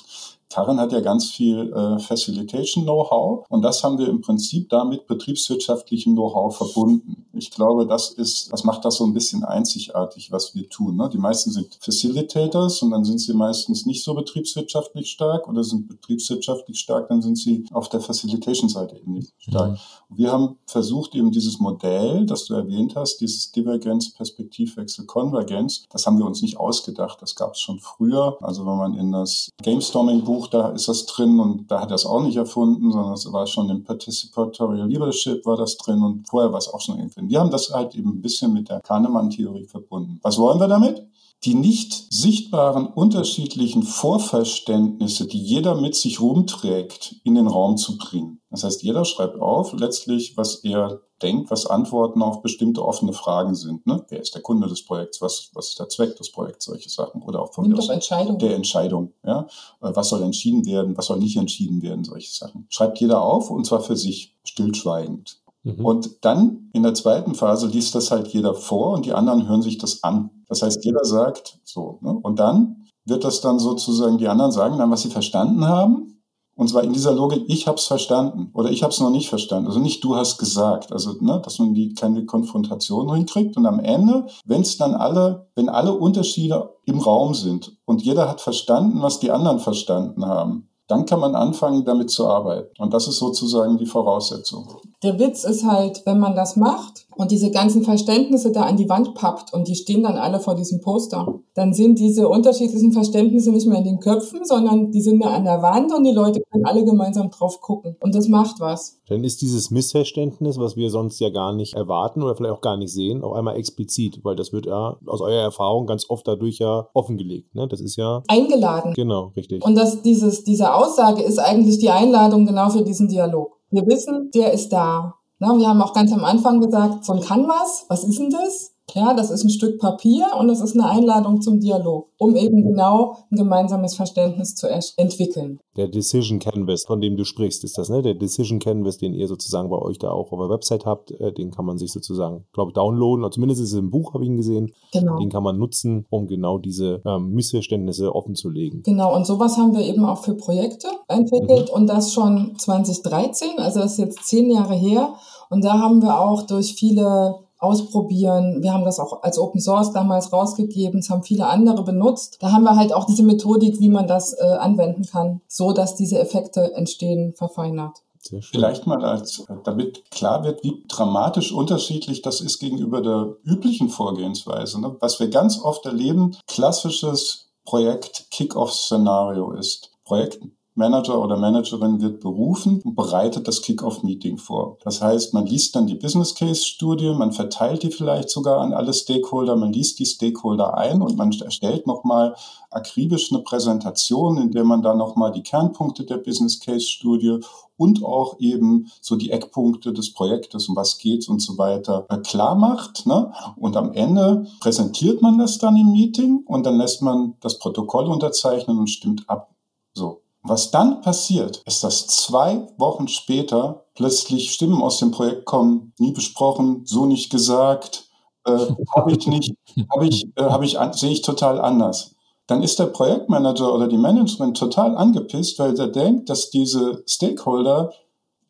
Karin hat ja ganz viel äh, Facilitation-Know-how und das haben wir im Prinzip damit betriebswirtschaftlichem Know-how verbunden. Ich glaube, das ist, das macht das so ein bisschen einzigartig, was wir tun. Ne? Die meisten sind Facilitators und dann sind sie meistens nicht so betriebswirtschaftlich stark oder sind betriebswirtschaftlich stark, dann sind sie auf der Facilitation-Seite eben nicht stark. Mhm. Wir haben versucht, eben dieses Modell, das du erwähnt hast, dieses Divergenz, Perspektivwechsel, Konvergenz, das haben wir uns nicht ausgedacht. Das gab es schon früher. Also wenn man in das Gamestorming-Buch, da ist das drin und da hat er es auch nicht erfunden, sondern es war schon im Participatorial Leadership war das drin und vorher war es auch schon irgendwie. Wir haben das halt eben ein bisschen mit der Kahnemann-Theorie verbunden. Was wollen wir damit? die nicht sichtbaren unterschiedlichen Vorverständnisse, die jeder mit sich rumträgt, in den Raum zu bringen. Das heißt, jeder schreibt auf, letztlich, was er denkt, was Antworten auf bestimmte offene Fragen sind. Ne? Wer ist der Kunde des Projekts? Was, was ist der Zweck des Projekts? Solche Sachen. Oder auch von
der Entscheidung.
der Entscheidung. Ja? Äh, was soll entschieden werden? Was soll nicht entschieden werden? Solche Sachen. Schreibt jeder auf und zwar für sich stillschweigend. Mhm. Und dann in der zweiten Phase liest das halt jeder vor und die anderen hören sich das an. Das heißt, jeder sagt so. Ne? Und dann wird das dann sozusagen, die anderen sagen dann, was sie verstanden haben. Und zwar in dieser Logik, ich habe es verstanden oder ich habe es noch nicht verstanden. Also nicht du hast gesagt. Also, ne, dass man die keine Konfrontation hinkriegt. Und am Ende, wenn es dann alle, wenn alle Unterschiede im Raum sind und jeder hat verstanden, was die anderen verstanden haben, dann kann man anfangen, damit zu arbeiten. Und das ist sozusagen die Voraussetzung.
Der Witz ist halt, wenn man das macht, und diese ganzen Verständnisse da an die Wand pappt und die stehen dann alle vor diesem Poster, dann sind diese unterschiedlichen Verständnisse nicht mehr in den Köpfen, sondern die sind da an der Wand und die Leute können alle gemeinsam drauf gucken. Und das macht was.
Dann ist dieses Missverständnis, was wir sonst ja gar nicht erwarten oder vielleicht auch gar nicht sehen, auch einmal explizit, weil das wird ja aus eurer Erfahrung ganz oft dadurch ja offengelegt. Ne? Das ist ja
eingeladen.
Genau, richtig.
Und das, dieses, diese Aussage ist eigentlich die Einladung genau für diesen Dialog. Wir wissen, der ist da. Na, wir haben auch ganz am Anfang gesagt, so ein Canvas, was ist denn das? Ja, das ist ein Stück Papier und es ist eine Einladung zum Dialog, um eben genau ein gemeinsames Verständnis zu entwickeln.
Der Decision Canvas, von dem du sprichst, ist das, ne? Der Decision Canvas, den ihr sozusagen bei euch da auch auf der Website habt, äh, den kann man sich sozusagen, glaube downloaden, oder zumindest ist es im Buch, habe ich ihn gesehen. Genau. Den kann man nutzen, um genau diese ähm, Missverständnisse offen zu legen.
Genau, und sowas haben wir eben auch für Projekte entwickelt mhm. und das schon 2013, also das ist jetzt zehn Jahre her. Und da haben wir auch durch viele ausprobieren. Wir haben das auch als Open Source damals rausgegeben. Es haben viele andere benutzt. Da haben wir halt auch diese Methodik, wie man das äh, anwenden kann, so dass diese Effekte entstehen, verfeinert.
Vielleicht mal als, damit klar wird, wie dramatisch unterschiedlich das ist gegenüber der üblichen Vorgehensweise. Ne? Was wir ganz oft erleben, klassisches Projekt Kick-off-Szenario ist. Projekt Manager oder Managerin wird berufen und bereitet das Kick-Off-Meeting vor. Das heißt, man liest dann die Business Case-Studie, man verteilt die vielleicht sogar an alle Stakeholder, man liest die Stakeholder ein und man erstellt nochmal akribisch eine Präsentation, in der man dann nochmal die Kernpunkte der Business Case-Studie und auch eben so die Eckpunkte des Projektes, um was geht's und so weiter, äh, klar macht. Ne? Und am Ende präsentiert man das dann im Meeting und dann lässt man das Protokoll unterzeichnen und stimmt ab. So. Was dann passiert, ist, dass zwei Wochen später plötzlich Stimmen aus dem Projekt kommen, nie besprochen, so nicht gesagt, äh, habe ich nicht, habe ich, äh, habe ich, sehe ich total anders dann ist der Projektmanager oder die Managerin total angepisst, weil der denkt, dass diese Stakeholder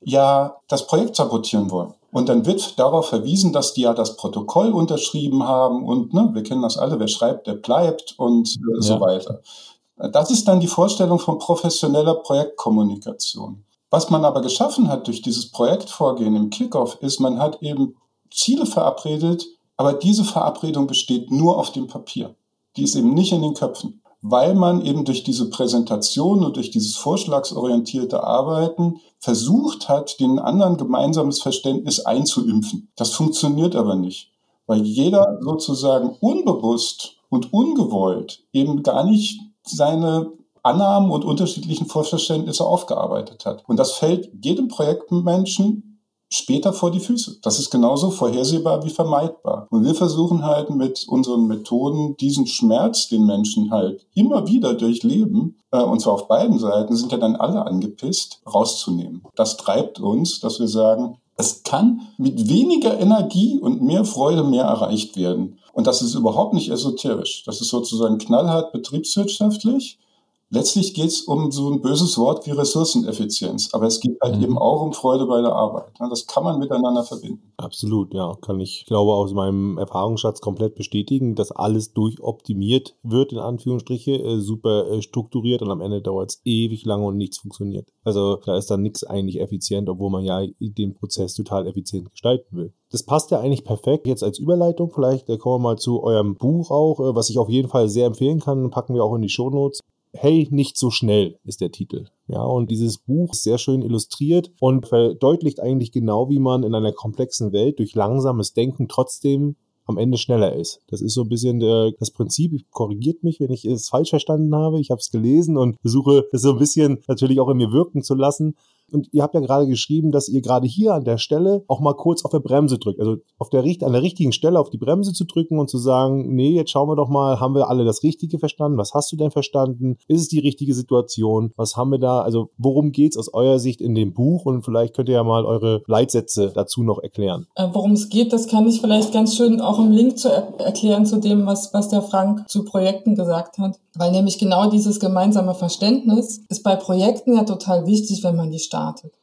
ja das Projekt sabotieren wollen. Und dann wird darauf verwiesen, dass die ja das Protokoll unterschrieben haben und ne, wir kennen das alle, wer schreibt, der bleibt und äh, ja. so weiter. Das ist dann die Vorstellung von professioneller Projektkommunikation. Was man aber geschaffen hat durch dieses Projektvorgehen im Kickoff, ist, man hat eben Ziele verabredet, aber diese Verabredung besteht nur auf dem Papier die ist eben nicht in den Köpfen, weil man eben durch diese Präsentation und durch dieses vorschlagsorientierte Arbeiten versucht hat, den anderen gemeinsames Verständnis einzuimpfen. Das funktioniert aber nicht, weil jeder sozusagen unbewusst und ungewollt eben gar nicht seine Annahmen und unterschiedlichen Vorverständnisse aufgearbeitet hat. Und das fällt jedem Projektmenschen später vor die Füße. Das ist genauso vorhersehbar wie vermeidbar. Und wir versuchen halt mit unseren Methoden diesen Schmerz, den Menschen halt immer wieder durchleben, äh, und zwar auf beiden Seiten, sind ja dann alle angepisst, rauszunehmen. Das treibt uns, dass wir sagen, es kann mit weniger Energie und mehr Freude mehr erreicht werden. Und das ist überhaupt nicht esoterisch. Das ist sozusagen knallhart betriebswirtschaftlich letztlich geht es um so ein böses Wort wie Ressourceneffizienz, aber es geht halt mhm. eben auch um Freude bei der Arbeit. Das kann man miteinander verbinden.
Absolut, ja, kann ich, glaube aus meinem Erfahrungsschatz komplett bestätigen, dass alles durchoptimiert wird, in Anführungsstriche, äh, super äh, strukturiert und am Ende dauert es ewig lange und nichts funktioniert. Also da ist dann nichts eigentlich effizient, obwohl man ja den Prozess total effizient gestalten will. Das passt ja eigentlich perfekt jetzt als Überleitung. Vielleicht äh, kommen wir mal zu eurem Buch auch, was ich auf jeden Fall sehr empfehlen kann. Packen wir auch in die Shownotes. Hey, nicht so schnell ist der Titel. Ja, und dieses Buch ist sehr schön illustriert und verdeutlicht eigentlich genau, wie man in einer komplexen Welt durch langsames Denken trotzdem am Ende schneller ist. Das ist so ein bisschen der, das Prinzip, korrigiert mich, wenn ich es falsch verstanden habe. Ich habe es gelesen und versuche es so ein bisschen natürlich auch in mir wirken zu lassen. Und ihr habt ja gerade geschrieben, dass ihr gerade hier an der Stelle auch mal kurz auf der Bremse drückt. Also auf der, an der richtigen Stelle auf die Bremse zu drücken und zu sagen, nee, jetzt schauen wir doch mal, haben wir alle das Richtige verstanden? Was hast du denn verstanden? Ist es die richtige Situation? Was haben wir da? Also worum geht's aus eurer Sicht in dem Buch? Und vielleicht könnt ihr ja mal eure Leitsätze dazu noch erklären.
Äh, worum es geht, das kann ich vielleicht ganz schön auch im Link zu er erklären zu dem, was, was der Frank zu Projekten gesagt hat. Weil nämlich genau dieses gemeinsame Verständnis ist bei Projekten ja total wichtig, wenn man die startet.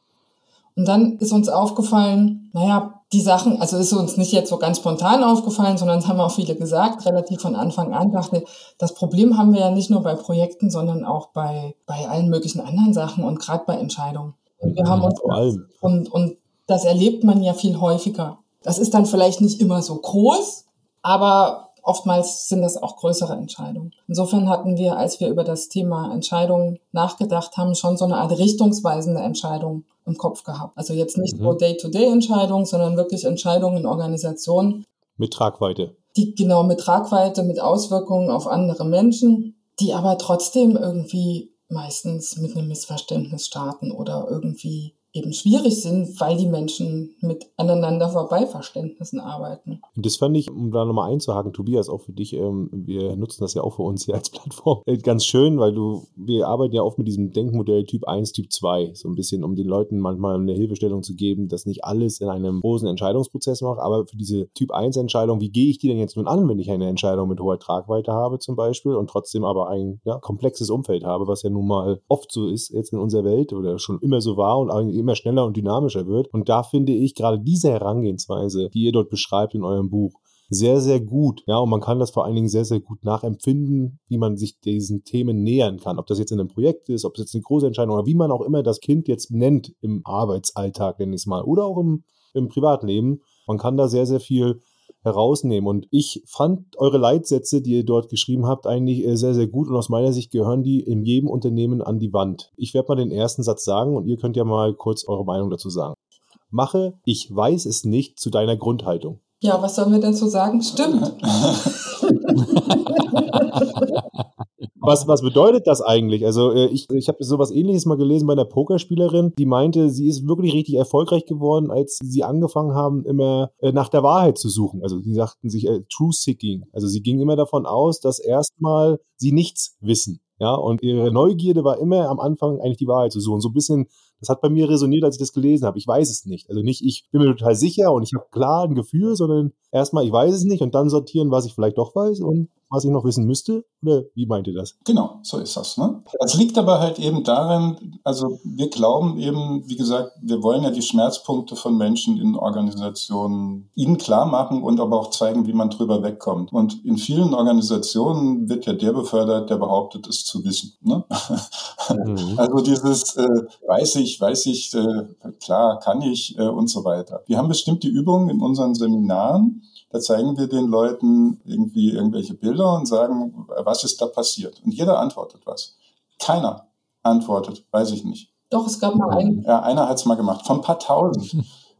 Und dann ist uns aufgefallen, naja, die Sachen, also ist uns nicht jetzt so ganz spontan aufgefallen, sondern es haben auch viele gesagt, relativ von Anfang an, dachte, das Problem haben wir ja nicht nur bei Projekten, sondern auch bei, bei allen möglichen anderen Sachen und gerade bei Entscheidungen. Und wir haben uns, und, und das erlebt man ja viel häufiger. Das ist dann vielleicht nicht immer so groß, aber oftmals sind das auch größere Entscheidungen. Insofern hatten wir, als wir über das Thema Entscheidungen nachgedacht haben, schon so eine Art richtungsweisende Entscheidung im Kopf gehabt. Also jetzt nicht mhm. nur Day-to-Day-Entscheidungen, sondern wirklich Entscheidungen in Organisationen.
Mit Tragweite.
Die genau mit Tragweite, mit Auswirkungen auf andere Menschen, die aber trotzdem irgendwie meistens mit einem Missverständnis starten oder irgendwie eben schwierig sind, weil die Menschen mit aneinander vorbei Verständnissen arbeiten.
Das fand ich, um da nochmal einzuhaken, Tobias, auch für dich, ähm, wir nutzen das ja auch für uns hier als Plattform, äh, ganz schön, weil du, wir arbeiten ja oft mit diesem Denkmodell Typ 1, Typ 2, so ein bisschen, um den Leuten manchmal eine Hilfestellung zu geben, dass nicht alles in einem großen Entscheidungsprozess macht, aber für diese Typ 1 Entscheidung, wie gehe ich die denn jetzt nun an, wenn ich eine Entscheidung mit hoher Tragweite habe zum Beispiel und trotzdem aber ein ja, komplexes Umfeld habe, was ja nun mal oft so ist jetzt in unserer Welt oder schon immer so war und immer schneller und dynamischer wird. Und da finde ich gerade diese Herangehensweise, die ihr dort beschreibt in eurem Buch, sehr, sehr gut. Ja, und man kann das vor allen Dingen sehr, sehr gut nachempfinden, wie man sich diesen Themen nähern kann. Ob das jetzt in einem Projekt ist, ob es jetzt eine große Entscheidung oder wie man auch immer das Kind jetzt nennt im Arbeitsalltag, nenne ich es mal, oder auch im, im Privatleben. Man kann da sehr, sehr viel herausnehmen. Und ich fand eure Leitsätze, die ihr dort geschrieben habt, eigentlich äh, sehr, sehr gut. Und aus meiner Sicht gehören die in jedem Unternehmen an die Wand. Ich werde mal den ersten Satz sagen und ihr könnt ja mal kurz eure Meinung dazu sagen. Mache, ich weiß es nicht, zu deiner Grundhaltung.
Ja, was sollen wir denn so sagen? Stimmt.
Was, was bedeutet das eigentlich? Also äh, ich, ich habe sowas ähnliches mal gelesen bei einer Pokerspielerin, die meinte, sie ist wirklich richtig erfolgreich geworden, als sie angefangen haben, immer äh, nach der Wahrheit zu suchen. Also sie sagten sich äh, True Seeking. Also sie ging immer davon aus, dass erstmal sie nichts wissen. Ja, und ihre Neugierde war immer am Anfang eigentlich die Wahrheit zu suchen. So ein bisschen das hat bei mir resoniert, als ich das gelesen habe. Ich weiß es nicht. Also nicht, ich bin mir total sicher und ich habe klar ein Gefühl, sondern erstmal, ich weiß es nicht und dann sortieren, was ich vielleicht doch weiß und was ich noch wissen müsste? Oder wie meint ihr das?
Genau, so ist das. Ne? Das liegt aber halt eben darin, also wir glauben eben, wie gesagt, wir wollen ja die Schmerzpunkte von Menschen in Organisationen ihnen klar machen und aber auch zeigen, wie man drüber wegkommt. Und in vielen Organisationen wird ja der befördert, der behauptet, es zu wissen. Ne? Mhm. Also dieses äh, weiß ich, weiß ich, äh, klar, kann ich äh, und so weiter. Wir haben bestimmte Übungen in unseren Seminaren, da zeigen wir den Leuten irgendwie irgendwelche Bilder und sagen, was ist da passiert? Und jeder antwortet was. Keiner antwortet, weiß ich nicht.
Doch, es gab mal einen.
Ja, einer hat es mal gemacht, von ein paar tausend.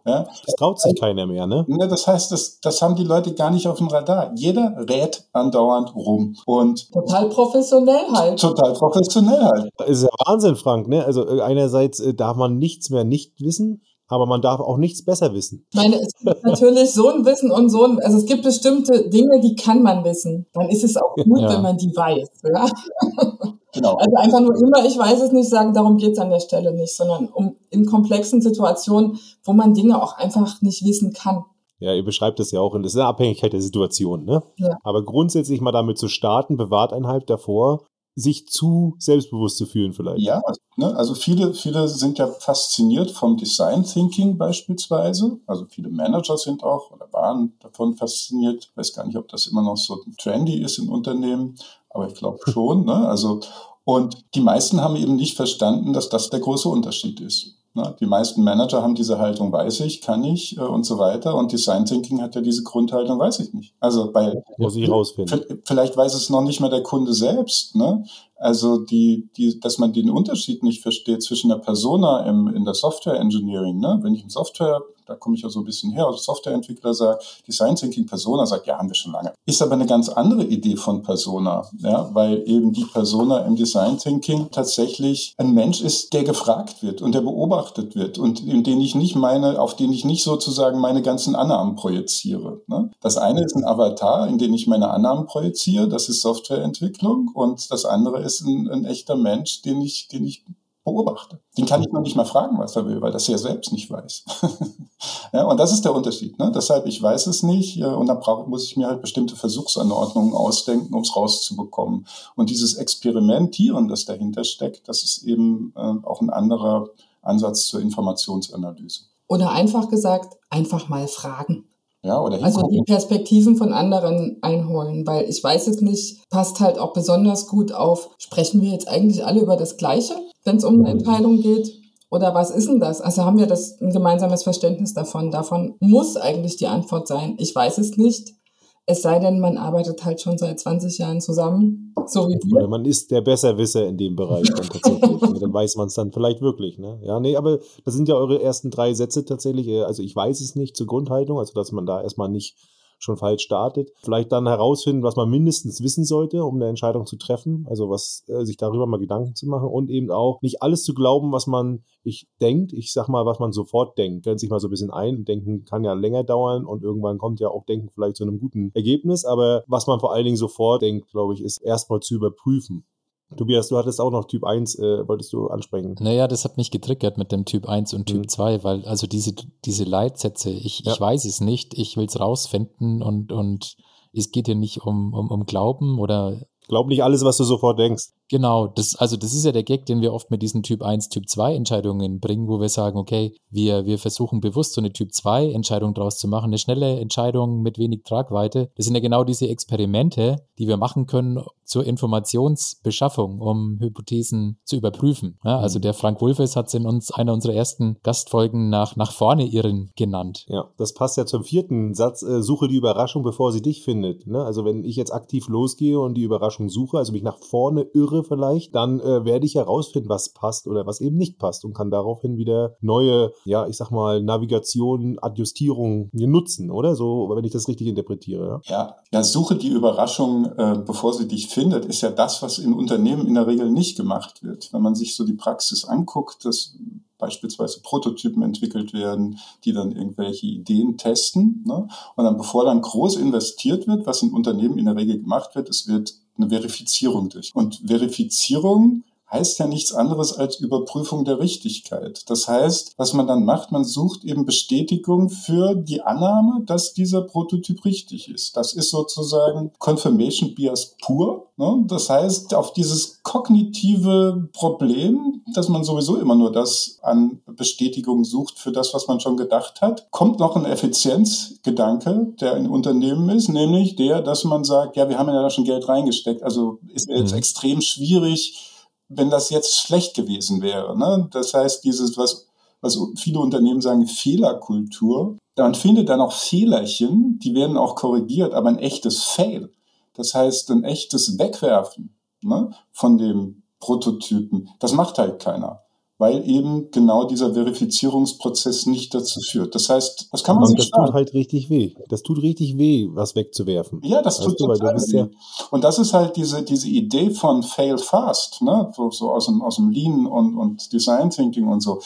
Ja.
Das traut sich keiner mehr, ne?
ne das heißt, das, das haben die Leute gar nicht auf dem Radar. Jeder rät andauernd rum. Und
total professionell halt.
Total professionell halt.
Das ist ja Wahnsinn, Frank, ne? Also einerseits äh, darf man nichts mehr nicht wissen aber man darf auch nichts besser wissen.
Ich meine, es gibt natürlich so ein Wissen und so ein, also es gibt bestimmte Dinge, die kann man wissen. Dann ist es auch gut, ja. wenn man die weiß. Ja? Genau. Also einfach nur immer, ich weiß es nicht sagen, darum geht es an der Stelle nicht, sondern um in komplexen Situationen, wo man Dinge auch einfach nicht wissen kann.
Ja, ihr beschreibt das ja auch, und das ist eine Abhängigkeit der Situation, ne? Ja. Aber grundsätzlich mal damit zu starten, bewahrt einen halb davor, sich zu selbstbewusst zu fühlen vielleicht.
Ja, also, ne, also viele, viele sind ja fasziniert vom Design Thinking beispielsweise. Also viele Manager sind auch oder waren davon fasziniert. Ich weiß gar nicht, ob das immer noch so trendy ist in Unternehmen, aber ich glaube schon. Ne? Also und die meisten haben eben nicht verstanden, dass das der große Unterschied ist. Die meisten Manager haben diese Haltung, weiß ich, kann ich äh, und so weiter. Und Design Thinking hat ja diese Grundhaltung, weiß ich nicht. Also bei
muss ich rausfinden.
Vielleicht weiß es noch nicht mal der Kunde selbst. Ne? Also die, die, dass man den Unterschied nicht versteht zwischen der Persona im, in der Software Engineering. Ne? Wenn ich ein Software da komme ich ja so ein bisschen her, also Softwareentwickler sagt, Design Thinking Persona sagt, ja, haben wir schon lange. Ist aber eine ganz andere Idee von Persona, ja, weil eben die Persona im Design Thinking tatsächlich ein Mensch ist, der gefragt wird und der beobachtet wird und in den ich nicht meine, auf den ich nicht sozusagen meine ganzen Annahmen projiziere. Ne? Das eine ist ein Avatar, in den ich meine Annahmen projiziere, das ist Softwareentwicklung und das andere ist ein, ein echter Mensch, den ich, den ich beobachte. Den kann ich noch nicht mal fragen, was er will, weil das er selbst nicht weiß. ja, und das ist der Unterschied. Ne? Deshalb, ich weiß es nicht äh, und dann brauch, muss ich mir halt bestimmte Versuchsanordnungen ausdenken, um es rauszubekommen. Und dieses Experimentieren, das dahinter steckt, das ist eben äh, auch ein anderer Ansatz zur Informationsanalyse.
Oder einfach gesagt, einfach mal fragen.
Ja, oder
also die Perspektiven von anderen einholen, weil ich weiß es nicht, passt halt auch besonders gut auf, sprechen wir jetzt eigentlich alle über das Gleiche, wenn es um eine Entscheidung geht? Oder was ist denn das? Also haben wir das ein gemeinsames Verständnis davon? Davon muss eigentlich die Antwort sein, ich weiß es nicht. Es sei denn, man arbeitet halt schon seit 20 Jahren zusammen, so wie.
Oder man ist der Besserwisser in dem Bereich dann tatsächlich. dann weiß man es dann vielleicht wirklich. Ne? Ja, nee, aber das sind ja eure ersten drei Sätze tatsächlich. Äh, also ich weiß es nicht zur Grundhaltung, also dass man da erstmal nicht schon falsch startet. Vielleicht dann herausfinden, was man mindestens wissen sollte, um eine Entscheidung zu treffen. Also was äh, sich darüber mal Gedanken zu machen und eben auch nicht alles zu glauben, was man ich denkt. Ich sag mal, was man sofort denkt. Grenzt sich mal so ein bisschen ein. Denken kann ja länger dauern und irgendwann kommt ja auch Denken vielleicht zu einem guten Ergebnis. Aber was man vor allen Dingen sofort denkt, glaube ich, ist erstmal zu überprüfen. Tobias, du hattest auch noch Typ 1, äh, wolltest du ansprechen.
Naja, das hat mich getriggert mit dem Typ 1 und Typ mhm. 2, weil also diese, diese Leitsätze, ich, ja. ich weiß es nicht, ich will es rausfinden und, und es geht hier nicht um, um, um Glauben oder
Glaub nicht alles, was du sofort denkst.
Genau, das, also das ist ja der Gag, den wir oft mit diesen Typ 1, Typ 2 Entscheidungen bringen, wo wir sagen, okay, wir, wir versuchen bewusst so eine Typ 2 Entscheidung draus zu machen, eine schnelle Entscheidung mit wenig Tragweite. Das sind ja genau diese Experimente, die wir machen können zur Informationsbeschaffung, um Hypothesen zu überprüfen. Ja, also mhm. der Frank Wulfes hat es in uns einer unserer ersten Gastfolgen nach, nach vorne irren genannt.
Ja, das passt ja zum vierten Satz, äh, suche die Überraschung, bevor sie dich findet. Ne? Also wenn ich jetzt aktiv losgehe und die Überraschung suche, also mich nach vorne irre, irre vielleicht, dann äh, werde ich herausfinden, was passt oder was eben nicht passt und kann daraufhin wieder neue, ja, ich sag mal, Navigation, Adjustierung nutzen, oder? So, wenn ich das richtig interpretiere.
Ja, ja, ja suche die Überraschung, äh, bevor sie dich findet, ist ja das, was in Unternehmen in der Regel nicht gemacht wird. Wenn man sich so die Praxis anguckt, dass beispielsweise Prototypen entwickelt werden, die dann irgendwelche Ideen testen. Ne? Und dann, bevor dann groß investiert wird, was in Unternehmen in der Regel gemacht wird, es wird eine Verifizierung durch. Und Verifizierung heißt ja nichts anderes als Überprüfung der Richtigkeit. Das heißt, was man dann macht, man sucht eben Bestätigung für die Annahme, dass dieser Prototyp richtig ist. Das ist sozusagen Confirmation Bias pur. Ne? Das heißt, auf dieses kognitive Problem, dass man sowieso immer nur das an Bestätigung sucht für das, was man schon gedacht hat, kommt noch ein Effizienzgedanke, der in Unternehmen ist, nämlich der, dass man sagt, ja, wir haben ja da schon Geld reingesteckt, also ist jetzt mhm. extrem schwierig, wenn das jetzt schlecht gewesen wäre. Ne? Das heißt, dieses, was, was viele Unternehmen sagen, Fehlerkultur, dann findet dann auch Fehlerchen, die werden auch korrigiert, aber ein echtes Fail. Das heißt, ein echtes Wegwerfen ne, von dem Prototypen, das macht halt keiner weil eben genau dieser Verifizierungsprozess nicht dazu führt. Das heißt, das kann man
sich Das sparen. tut halt richtig weh. Das tut richtig weh, was wegzuwerfen.
Ja, das weißt tut du, total weh. Ja und das ist halt diese, diese Idee von fail fast, ne? so, so aus, dem, aus dem Lean und, und Design Thinking und so.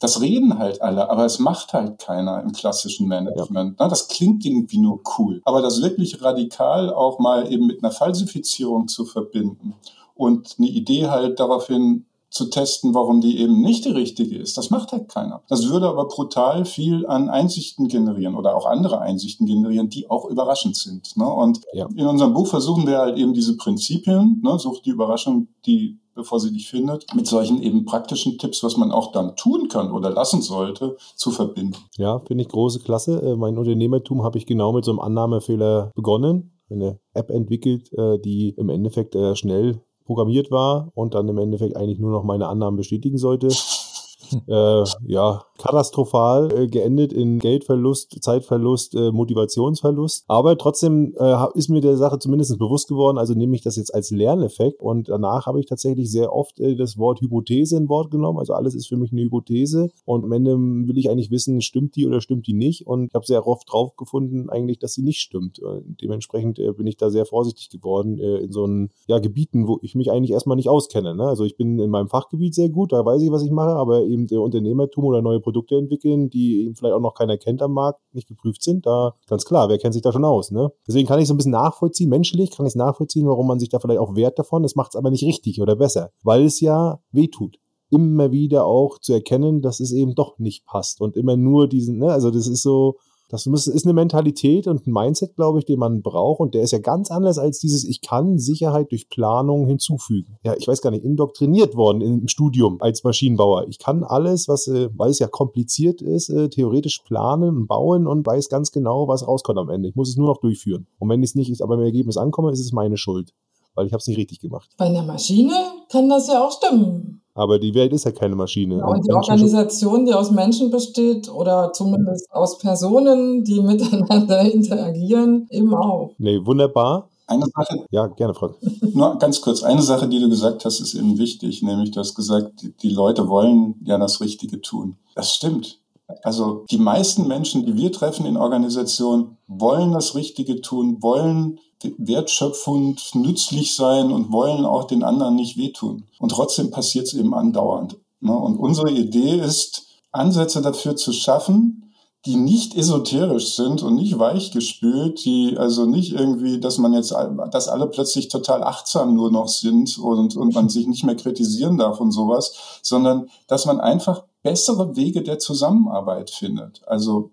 Das reden halt alle, aber es macht halt keiner im klassischen Management. Ja. Das klingt irgendwie nur cool. Aber das wirklich radikal auch mal eben mit einer Falsifizierung zu verbinden und eine Idee halt daraufhin zu testen, warum die eben nicht die richtige ist. Das macht halt keiner. Das würde aber brutal viel an Einsichten generieren oder auch andere Einsichten generieren, die auch überraschend sind. Ne? Und ja. in unserem Buch versuchen wir halt eben diese Prinzipien, ne, sucht die Überraschung, die bevor sie dich findet, mit solchen eben praktischen Tipps, was man auch dann tun kann oder lassen sollte, zu verbinden.
Ja, finde ich große Klasse. Äh, mein Unternehmertum habe ich genau mit so einem Annahmefehler begonnen. Eine App entwickelt, äh, die im Endeffekt äh, schnell programmiert war und dann im Endeffekt eigentlich nur noch meine Annahmen bestätigen sollte. Äh, ja, katastrophal äh, geendet in Geldverlust, Zeitverlust, äh, Motivationsverlust. Aber trotzdem äh, ist mir der Sache zumindest bewusst geworden, also nehme ich das jetzt als Lerneffekt und danach habe ich tatsächlich sehr oft äh, das Wort Hypothese in Wort genommen. Also alles ist für mich eine Hypothese und am Ende will ich eigentlich wissen, stimmt die oder stimmt die nicht und ich habe sehr oft drauf gefunden eigentlich, dass sie nicht stimmt. dementsprechend äh, bin ich da sehr vorsichtig geworden in so einen ja, Gebieten, wo ich mich eigentlich erstmal nicht auskenne. Ne? Also ich bin in meinem Fachgebiet sehr gut, da weiß ich, was ich mache, aber eben der Unternehmertum oder neue Produkte entwickeln, die eben vielleicht auch noch keiner kennt am Markt, nicht geprüft sind, da ganz klar, wer kennt sich da schon aus, ne? Deswegen kann ich so ein bisschen nachvollziehen, menschlich kann ich es nachvollziehen, warum man sich da vielleicht auch wehrt davon, das macht es aber nicht richtig oder besser, weil es ja wehtut immer wieder auch zu erkennen, dass es eben doch nicht passt und immer nur diesen, ne, also das ist so, das ist eine Mentalität und ein Mindset, glaube ich, den man braucht. Und der ist ja ganz anders als dieses, ich kann Sicherheit durch Planung hinzufügen. Ja, ich weiß gar nicht, indoktriniert worden im Studium als Maschinenbauer. Ich kann alles, was, äh, weil es ja kompliziert ist, äh, theoretisch planen und bauen und weiß ganz genau, was rauskommt am Ende. Ich muss es nur noch durchführen. Und wenn es nicht aber im Ergebnis ankomme, ist es meine Schuld. Weil ich habe es nicht richtig gemacht.
Bei einer Maschine kann das ja auch stimmen.
Aber die Welt ist ja keine Maschine.
Ja, und die Organisation, die aus Menschen besteht oder zumindest aus Personen, die miteinander interagieren, eben auch.
Nee, wunderbar.
Eine Sache.
Ja, gerne, Frank.
Nur ganz kurz. Eine Sache, die du gesagt hast, ist eben wichtig. Nämlich, du hast gesagt, die Leute wollen ja das Richtige tun. Das stimmt. Also, die meisten Menschen, die wir treffen in Organisationen, wollen das Richtige tun, wollen wertschöpfend nützlich sein und wollen auch den anderen nicht wehtun. Und trotzdem passiert es eben andauernd. Ne? Und unsere Idee ist, Ansätze dafür zu schaffen, die nicht esoterisch sind und nicht weichgespült, die also nicht irgendwie, dass man jetzt, dass alle plötzlich total achtsam nur noch sind und, und man sich nicht mehr kritisieren darf und sowas, sondern dass man einfach bessere Wege der Zusammenarbeit findet. Also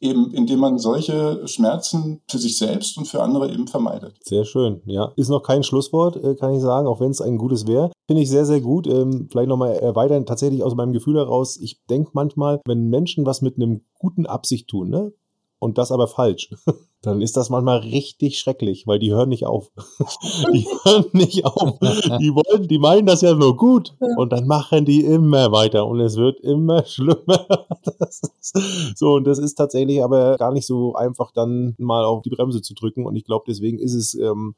eben indem man solche Schmerzen für sich selbst und für andere eben vermeidet.
Sehr schön, ja. Ist noch kein Schlusswort, äh, kann ich sagen, auch wenn es ein gutes wäre. Finde ich sehr, sehr gut. Ähm, vielleicht nochmal erweitern, tatsächlich aus meinem Gefühl heraus, ich denke manchmal, wenn Menschen was mit einem guten Absicht tun, ne? Und das aber falsch, dann ist das manchmal richtig schrecklich, weil die hören nicht auf. die hören nicht auf. Die wollen, die meinen das ja nur gut und dann machen die immer weiter und es wird immer schlimmer. so und das ist tatsächlich aber gar nicht so einfach dann mal auf die Bremse zu drücken und ich glaube deswegen ist es ähm,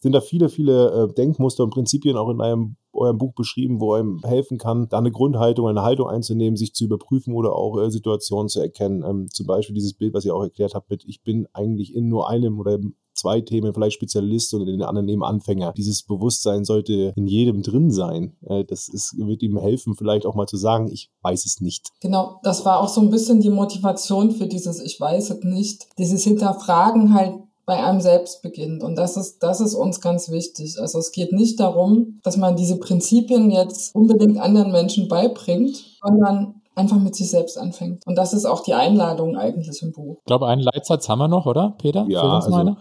sind da viele, viele äh, Denkmuster und Prinzipien auch in einem, eurem Buch beschrieben, wo einem helfen kann, da eine Grundhaltung, eine Haltung einzunehmen, sich zu überprüfen oder auch äh, Situationen zu erkennen. Ähm, zum Beispiel dieses Bild, was ihr auch erklärt habt mit, ich bin eigentlich in nur einem oder zwei Themen vielleicht Spezialist und in den anderen eben Anfänger. Dieses Bewusstsein sollte in jedem drin sein. Äh, das ist, wird ihm helfen, vielleicht auch mal zu sagen, ich weiß es nicht.
Genau, das war auch so ein bisschen die Motivation für dieses Ich weiß es nicht. Dieses Hinterfragen halt bei einem selbst beginnt. Und das ist, das ist uns ganz wichtig. Also es geht nicht darum, dass man diese Prinzipien jetzt unbedingt anderen Menschen beibringt, sondern einfach mit sich selbst anfängt. Und das ist auch die Einladung eigentlich im Buch.
Ich glaube, einen Leitsatz haben wir noch, oder, Peter?
Ja, also,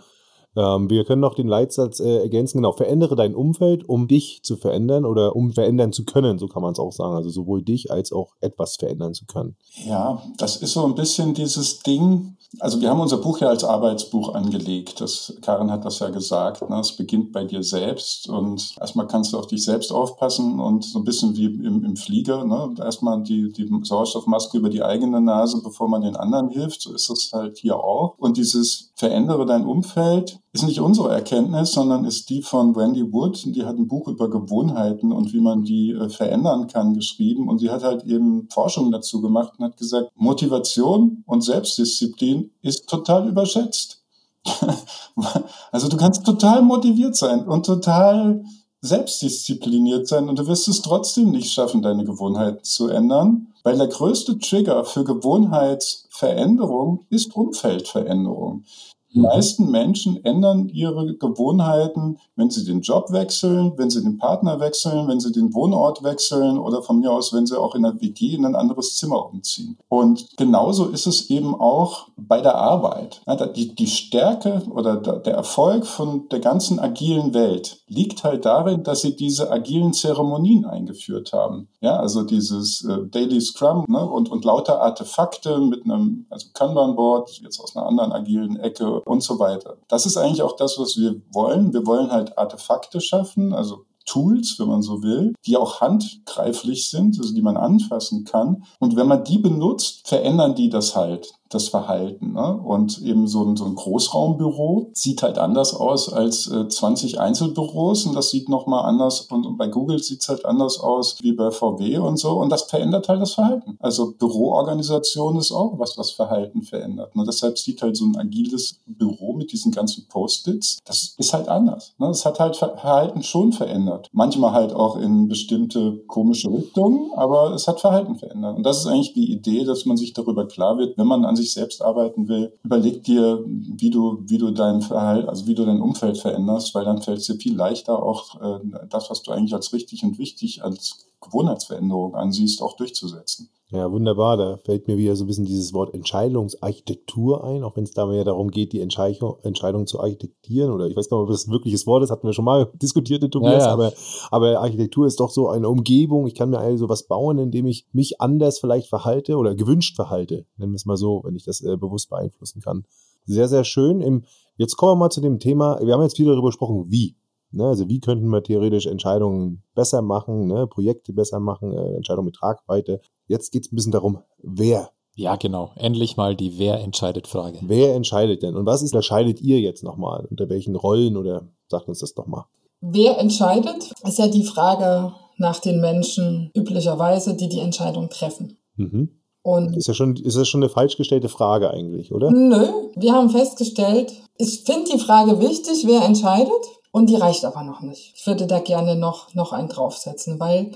ähm, wir können noch den Leitsatz äh, ergänzen, genau, verändere dein Umfeld, um dich zu verändern oder um verändern zu können, so kann man es auch sagen. Also sowohl dich als auch etwas verändern zu können.
Ja, das ist so ein bisschen dieses Ding, also wir haben unser Buch ja als Arbeitsbuch angelegt. Das, Karin hat das ja gesagt. Ne? Es beginnt bei dir selbst und erstmal kannst du auf dich selbst aufpassen und so ein bisschen wie im, im Flieger. Ne? Erstmal die, die Sauerstoffmaske über die eigene Nase, bevor man den anderen hilft. So ist das halt hier auch. Und dieses verändere dein Umfeld ist nicht unsere Erkenntnis, sondern ist die von Wendy Wood. Die hat ein Buch über Gewohnheiten und wie man die äh, verändern kann geschrieben. Und sie hat halt eben Forschung dazu gemacht und hat gesagt, Motivation und Selbstdisziplin ist total überschätzt. also du kannst total motiviert sein und total selbstdiszipliniert sein und du wirst es trotzdem nicht schaffen, deine Gewohnheiten zu ändern, weil der größte Trigger für Gewohnheitsveränderung ist Umfeldveränderung. Die meisten Menschen ändern ihre Gewohnheiten, wenn sie den Job wechseln, wenn sie den Partner wechseln, wenn sie den Wohnort wechseln oder von mir aus, wenn sie auch in der WG in ein anderes Zimmer umziehen. Und genauso ist es eben auch bei der Arbeit. Die, die Stärke oder der Erfolg von der ganzen agilen Welt liegt halt darin, dass sie diese agilen Zeremonien eingeführt haben. Ja, also dieses äh, Daily Scrum ne, und, und lauter Artefakte mit einem also Kanban-Board, jetzt aus einer anderen agilen Ecke und so weiter. Das ist eigentlich auch das, was wir wollen. Wir wollen halt Artefakte schaffen, also Tools, wenn man so will, die auch handgreiflich sind, also die man anfassen kann. Und wenn man die benutzt, verändern die das halt das Verhalten. Ne? Und eben so ein, so ein Großraumbüro sieht halt anders aus als äh, 20 Einzelbüros und das sieht nochmal anders und, und bei Google sieht es halt anders aus wie bei VW und so und das verändert halt das Verhalten. Also Büroorganisation ist auch was, was Verhalten verändert. Ne? Deshalb sieht halt so ein agiles Büro mit diesen ganzen Post-its, das ist halt anders. Ne? Das hat halt Verhalten schon verändert. Manchmal halt auch in bestimmte komische Richtungen, aber es hat Verhalten verändert. Und das ist eigentlich die Idee, dass man sich darüber klar wird, wenn man an sich selbst arbeiten will, überleg dir, wie du, wie du dein Verhalten, also wie du dein Umfeld veränderst, weil dann fällt es dir viel leichter, auch äh, das, was du eigentlich als richtig und wichtig als Gewohnheitsveränderung ansiehst, auch durchzusetzen.
Ja, wunderbar. Da fällt mir wieder so ein bisschen dieses Wort Entscheidungsarchitektur ein, auch wenn es da ja darum geht, die Entscheidung, Entscheidung zu architektieren. Oder ich weiß gar nicht, ob das ein wirkliches Wort ist, hatten wir schon mal diskutiert, Tobias. Ja, ja. Aber, aber Architektur ist doch so eine Umgebung. Ich kann mir also was bauen, indem ich mich anders vielleicht verhalte oder gewünscht verhalte. Nennen wir es mal so, wenn ich das äh, bewusst beeinflussen kann. Sehr, sehr schön. Im, jetzt kommen wir mal zu dem Thema. Wir haben jetzt viel darüber gesprochen, wie. Ne, also wie könnten wir theoretisch Entscheidungen besser machen, ne, Projekte besser machen, äh, Entscheidungen mit Tragweite. Jetzt geht es ein bisschen darum, wer.
Ja, genau. Endlich mal die Wer entscheidet Frage.
Wer entscheidet denn? Und was ist, entscheidet ihr jetzt nochmal? Unter welchen Rollen oder sagt uns das doch mal?
Wer entscheidet, ist ja die Frage nach den Menschen üblicherweise, die die Entscheidung treffen.
Mhm. Und ist ja schon, ist das schon eine falsch gestellte Frage eigentlich, oder?
Nö, wir haben festgestellt, ich finde die Frage wichtig, wer entscheidet. Und die reicht aber noch nicht. Ich würde da gerne noch, noch einen draufsetzen, weil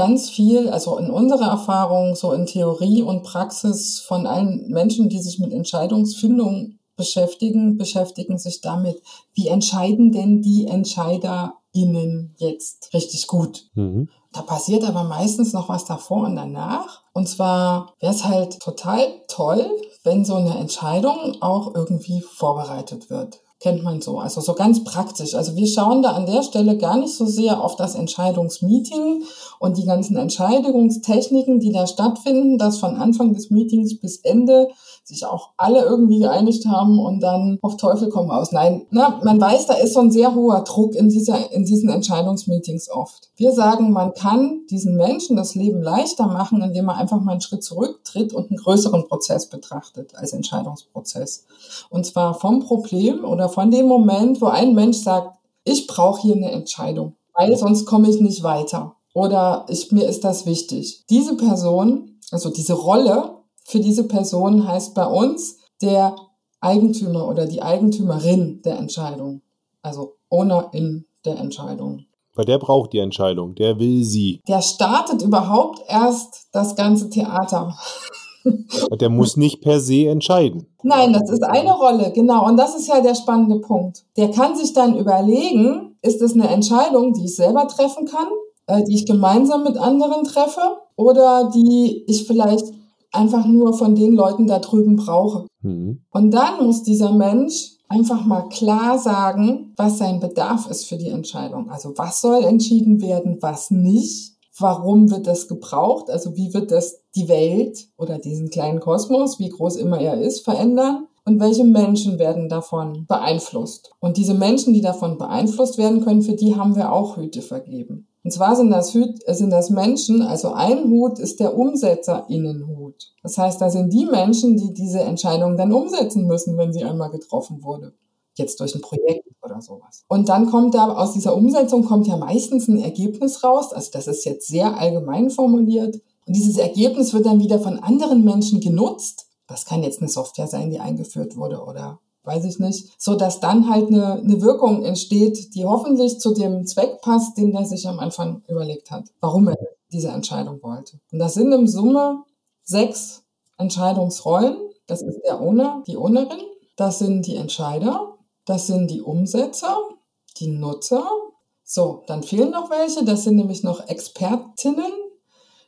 ganz viel, also in unserer Erfahrung, so in Theorie und Praxis von allen Menschen, die sich mit Entscheidungsfindung beschäftigen, beschäftigen sich damit, wie entscheiden denn die EntscheiderInnen jetzt richtig gut? Mhm. Da passiert aber meistens noch was davor und danach. Und zwar wäre es halt total toll, wenn so eine Entscheidung auch irgendwie vorbereitet wird kennt man so. Also so ganz praktisch. Also wir schauen da an der Stelle gar nicht so sehr auf das Entscheidungsmeeting und die ganzen Entscheidungstechniken, die da stattfinden, dass von Anfang des Meetings bis Ende sich auch alle irgendwie geeinigt haben und dann auf Teufel komm raus. Nein, na, man weiß, da ist so ein sehr hoher Druck in, dieser, in diesen Entscheidungsmeetings oft. Wir sagen, man kann diesen Menschen das Leben leichter machen, indem man einfach mal einen Schritt zurücktritt und einen größeren Prozess betrachtet als Entscheidungsprozess. Und zwar vom Problem oder von dem Moment, wo ein Mensch sagt, ich brauche hier eine Entscheidung, weil sonst komme ich nicht weiter oder ich, mir ist das wichtig. Diese Person, also diese Rolle für diese Person heißt bei uns der Eigentümer oder die Eigentümerin der Entscheidung, also Ownerin der Entscheidung.
Weil der braucht die Entscheidung, der will sie.
Der startet überhaupt erst das ganze Theater.
Der muss nicht per se entscheiden.
Nein, das ist eine Rolle, genau. Und das ist ja der spannende Punkt. Der kann sich dann überlegen, ist es eine Entscheidung, die ich selber treffen kann, äh, die ich gemeinsam mit anderen treffe oder die ich vielleicht einfach nur von den Leuten da drüben brauche. Mhm. Und dann muss dieser Mensch einfach mal klar sagen, was sein Bedarf ist für die Entscheidung. Also was soll entschieden werden, was nicht. Warum wird das gebraucht? Also wie wird das die Welt oder diesen kleinen Kosmos, wie groß immer er ist, verändern? Und welche Menschen werden davon beeinflusst? Und diese Menschen, die davon beeinflusst werden können, für die haben wir auch Hüte vergeben. Und zwar sind das, Hüt, sind das Menschen, also ein Hut ist der Umsetzerinnenhut. Das heißt, da sind die Menschen, die diese Entscheidung dann umsetzen müssen, wenn sie einmal getroffen wurde. Jetzt durch ein Projekt oder sowas. Und dann kommt da aus dieser Umsetzung kommt ja meistens ein Ergebnis raus. Also das ist jetzt sehr allgemein formuliert. Und dieses Ergebnis wird dann wieder von anderen Menschen genutzt. Das kann jetzt eine Software sein, die eingeführt wurde oder weiß ich nicht, so dass dann halt eine, eine Wirkung entsteht, die hoffentlich zu dem Zweck passt, den der sich am Anfang überlegt hat, warum er diese Entscheidung wollte. Und das sind im Summe sechs Entscheidungsrollen. Das ist der Owner, die Ownerin, das sind die Entscheider, das sind die Umsetzer, die Nutzer. So, dann fehlen noch welche, das sind nämlich noch Expertinnen.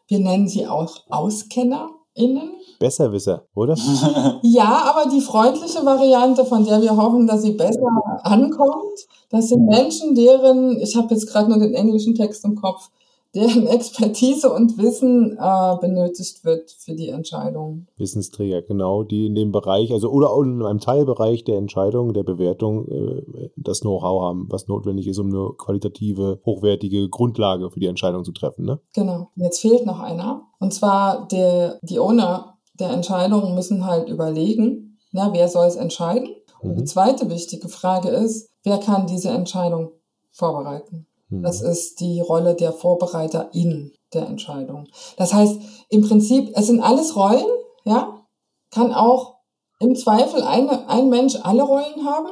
Wir nennen sie auch AuskennerInnen.
Besserwisser, oder?
ja, aber die freundliche Variante, von der wir hoffen, dass sie besser ankommt, das sind Menschen, deren, ich habe jetzt gerade nur den englischen Text im Kopf, deren Expertise und Wissen äh, benötigt wird für die Entscheidung.
Wissensträger, genau, die in dem Bereich, also oder auch in einem Teilbereich der Entscheidung, der Bewertung, äh, das Know-how haben, was notwendig ist, um eine qualitative, hochwertige Grundlage für die Entscheidung zu treffen. Ne?
Genau. Jetzt fehlt noch einer. Und zwar der, die Owner der Entscheidung müssen halt überlegen, na, wer soll es entscheiden? Und die mhm. zweite wichtige Frage ist, wer kann diese Entscheidung vorbereiten? Mhm. Das ist die Rolle der Vorbereiterin der Entscheidung. Das heißt, im Prinzip, es sind alles Rollen, ja, kann auch im Zweifel eine, ein Mensch alle Rollen haben,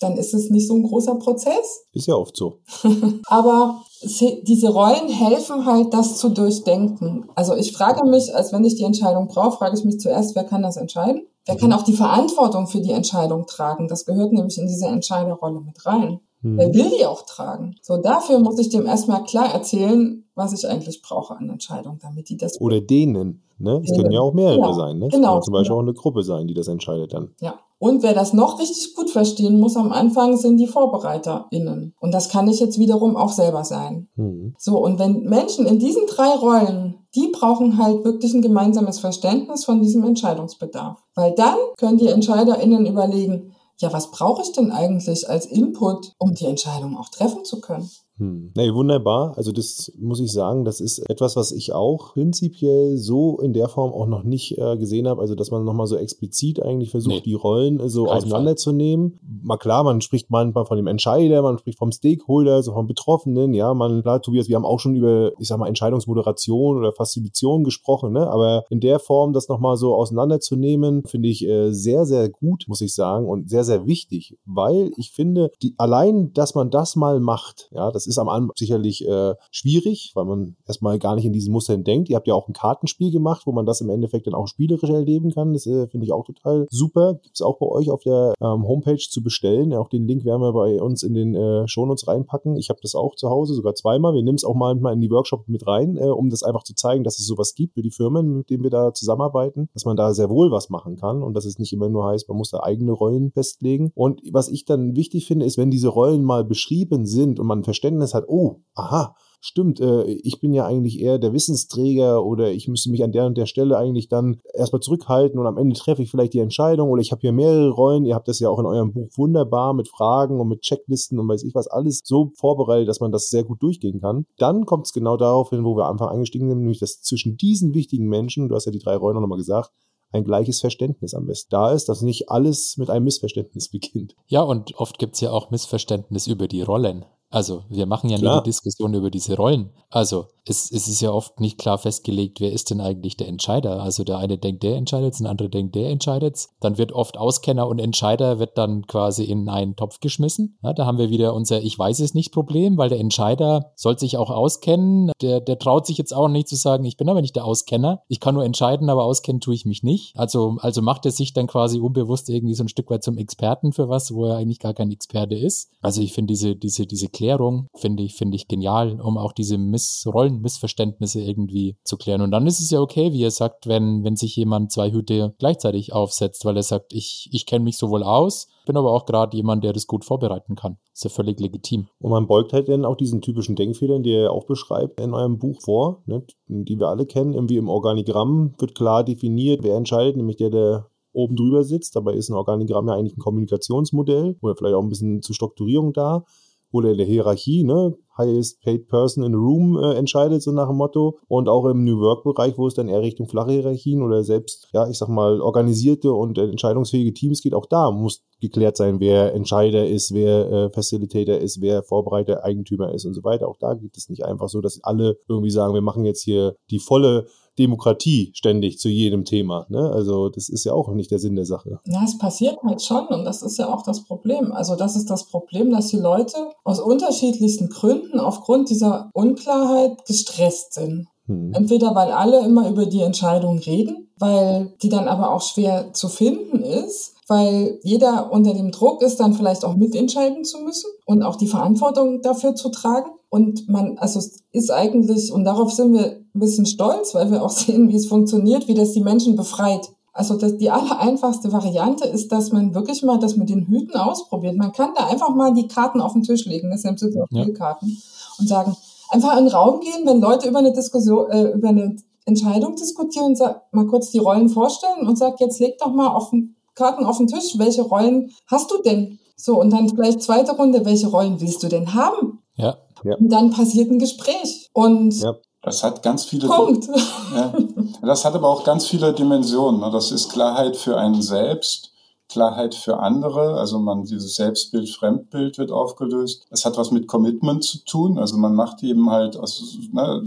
dann ist es nicht so ein großer Prozess.
Ist ja oft so.
Aber diese Rollen helfen halt, das zu durchdenken. Also ich frage mich, als wenn ich die Entscheidung brauche, frage ich mich zuerst, wer kann das entscheiden? Wer kann auch die Verantwortung für die Entscheidung tragen? Das gehört nämlich in diese Entscheiderrolle mit rein. Hm. Wer will die auch tragen? So, dafür muss ich dem erstmal klar erzählen, was ich eigentlich brauche an Entscheidung, damit die das.
Oder denen, ne? Es können ja auch mehrere genau. sein, ne? Es genau. kann zum Beispiel genau. auch eine Gruppe sein, die das entscheidet dann.
Ja. Und wer das noch richtig gut verstehen muss am Anfang, sind die VorbereiterInnen. Und das kann ich jetzt wiederum auch selber sein. Mhm. So, und wenn Menschen in diesen drei Rollen, die brauchen halt wirklich ein gemeinsames Verständnis von diesem Entscheidungsbedarf. Weil dann können die EntscheiderInnen überlegen, ja, was brauche ich denn eigentlich als Input, um die Entscheidung auch treffen zu können?
Hm. Nee, wunderbar. Also das muss ich sagen, das ist etwas, was ich auch prinzipiell so in der Form auch noch nicht äh, gesehen habe. Also dass man nochmal so explizit eigentlich versucht, nee. die Rollen äh, so auseinanderzunehmen. Mal klar, man spricht manchmal von dem Entscheider, man spricht vom Stakeholder, so vom Betroffenen. Ja, man, klar, Tobias, wir haben auch schon über, ich sag mal, Entscheidungsmoderation oder Facilitation gesprochen, ne? aber in der Form das nochmal so auseinanderzunehmen, finde ich äh, sehr, sehr gut, muss ich sagen, und sehr, sehr wichtig, weil ich finde, die, allein, dass man das mal macht, ja, das ist am Anfang sicherlich äh, schwierig, weil man erstmal gar nicht in diesen Mustern denkt. Ihr habt ja auch ein Kartenspiel gemacht, wo man das im Endeffekt dann auch spielerisch erleben kann. Das äh, finde ich auch total super. Gibt es auch bei euch auf der ähm, Homepage zu bestellen. Auch den Link werden wir bei uns in den äh, Shownotes reinpacken. Ich habe das auch zu Hause, sogar zweimal. Wir nehmen es auch mal in die Workshop mit rein, äh, um das einfach zu zeigen, dass es sowas gibt für die Firmen, mit denen wir da zusammenarbeiten, dass man da sehr wohl was machen kann und dass es nicht immer nur heißt, man muss da eigene Rollen festlegen. Und was ich dann wichtig finde, ist, wenn diese Rollen mal beschrieben sind und man Verständnis hat, oh, aha, stimmt, äh, ich bin ja eigentlich eher der Wissensträger oder ich müsste mich an der und der Stelle eigentlich dann erstmal zurückhalten und am Ende treffe ich vielleicht die Entscheidung oder ich habe hier mehrere Rollen. Ihr habt das ja auch in eurem Buch wunderbar mit Fragen und mit Checklisten und weiß ich was alles so vorbereitet, dass man das sehr gut durchgehen kann. Dann kommt es genau darauf hin, wo wir Anfang eingestiegen sind, nämlich dass zwischen diesen wichtigen Menschen, du hast ja die drei Rollen nochmal gesagt, ein gleiches Verständnis am besten da ist, dass nicht alles mit einem Missverständnis beginnt.
Ja, und oft gibt es ja auch Missverständnis über die Rollen. Also, wir machen ja Klar. nur die Diskussion über diese Rollen. Also, es, es ist ja oft nicht klar festgelegt, wer ist denn eigentlich der Entscheider. Also, der eine denkt, der entscheidet der andere denkt, der entscheidet Dann wird oft Auskenner und Entscheider wird dann quasi in einen Topf geschmissen. Ja, da haben wir wieder unser Ich weiß es nicht Problem, weil der Entscheider soll sich auch auskennen. Der, der traut sich jetzt auch nicht zu sagen, ich bin aber nicht der Auskenner. Ich kann nur entscheiden, aber auskennen tue ich mich nicht. Also, also macht er sich dann quasi unbewusst irgendwie so ein Stück weit zum Experten für was, wo er eigentlich gar kein Experte ist. Also, ich finde diese, diese, diese Erklärung finde ich, finde ich genial, um auch diese Miss Rollenmissverständnisse irgendwie zu klären. Und dann ist es ja okay, wie ihr sagt, wenn, wenn sich jemand zwei Hüte gleichzeitig aufsetzt, weil er sagt, ich, ich kenne mich sowohl aus, bin aber auch gerade jemand, der das gut vorbereiten kann. Ist ja völlig legitim.
Und man beugt halt dann auch diesen typischen Denkfehlern, die ihr auch beschreibt in eurem Buch vor, ne, die wir alle kennen. Irgendwie im Organigramm wird klar definiert, wer entscheidet, nämlich der, der oben drüber sitzt. Dabei ist ein Organigramm ja eigentlich ein Kommunikationsmodell oder vielleicht auch ein bisschen zur Strukturierung da oder in der Hierarchie, ne, highest paid person in the room äh, entscheidet, so nach dem Motto. Und auch im New Work-Bereich, wo es dann eher Richtung flache Hierarchien oder selbst, ja, ich sag mal, organisierte und äh, entscheidungsfähige Teams geht, auch da muss geklärt sein, wer Entscheider ist, wer äh, Facilitator ist, wer Vorbereiter, Eigentümer ist und so weiter. Auch da geht es nicht einfach so, dass alle irgendwie sagen, wir machen jetzt hier die volle Demokratie ständig zu jedem Thema. Ne? Also das ist ja auch nicht der Sinn der Sache.
Ja, es passiert halt schon und das ist ja auch das Problem. Also das ist das Problem, dass die Leute aus unterschiedlichsten Gründen aufgrund dieser Unklarheit gestresst sind. Hm. Entweder weil alle immer über die Entscheidung reden, weil die dann aber auch schwer zu finden ist, weil jeder unter dem Druck ist, dann vielleicht auch mitentscheiden zu müssen und auch die Verantwortung dafür zu tragen. Und man, also es ist eigentlich, und darauf sind wir ein bisschen stolz, weil wir auch sehen, wie es funktioniert, wie das die Menschen befreit. Also das, die allereinfachste Variante ist, dass man wirklich mal das mit den Hüten ausprobiert. Man kann da einfach mal die Karten auf den Tisch legen, das sind ja Spielkarten, und sagen, einfach in den Raum gehen, wenn Leute über eine Diskussion, äh, über eine Entscheidung diskutieren, sag, mal kurz die Rollen vorstellen und sag, jetzt leg doch mal auf den Karten auf den Tisch, welche Rollen hast du denn? So, und dann vielleicht zweite Runde, welche Rollen willst du denn haben?
Ja.
Ja. Und dann passiert ein Gespräch. Und
ja. Das hat ganz viele.
Punkt.
Ja. Das hat aber auch ganz viele Dimensionen. Ne? Das ist Klarheit für einen selbst, Klarheit für andere. Also man, dieses Selbstbild, Fremdbild wird aufgelöst. Es hat was mit Commitment zu tun. Also man macht eben halt aus, ne,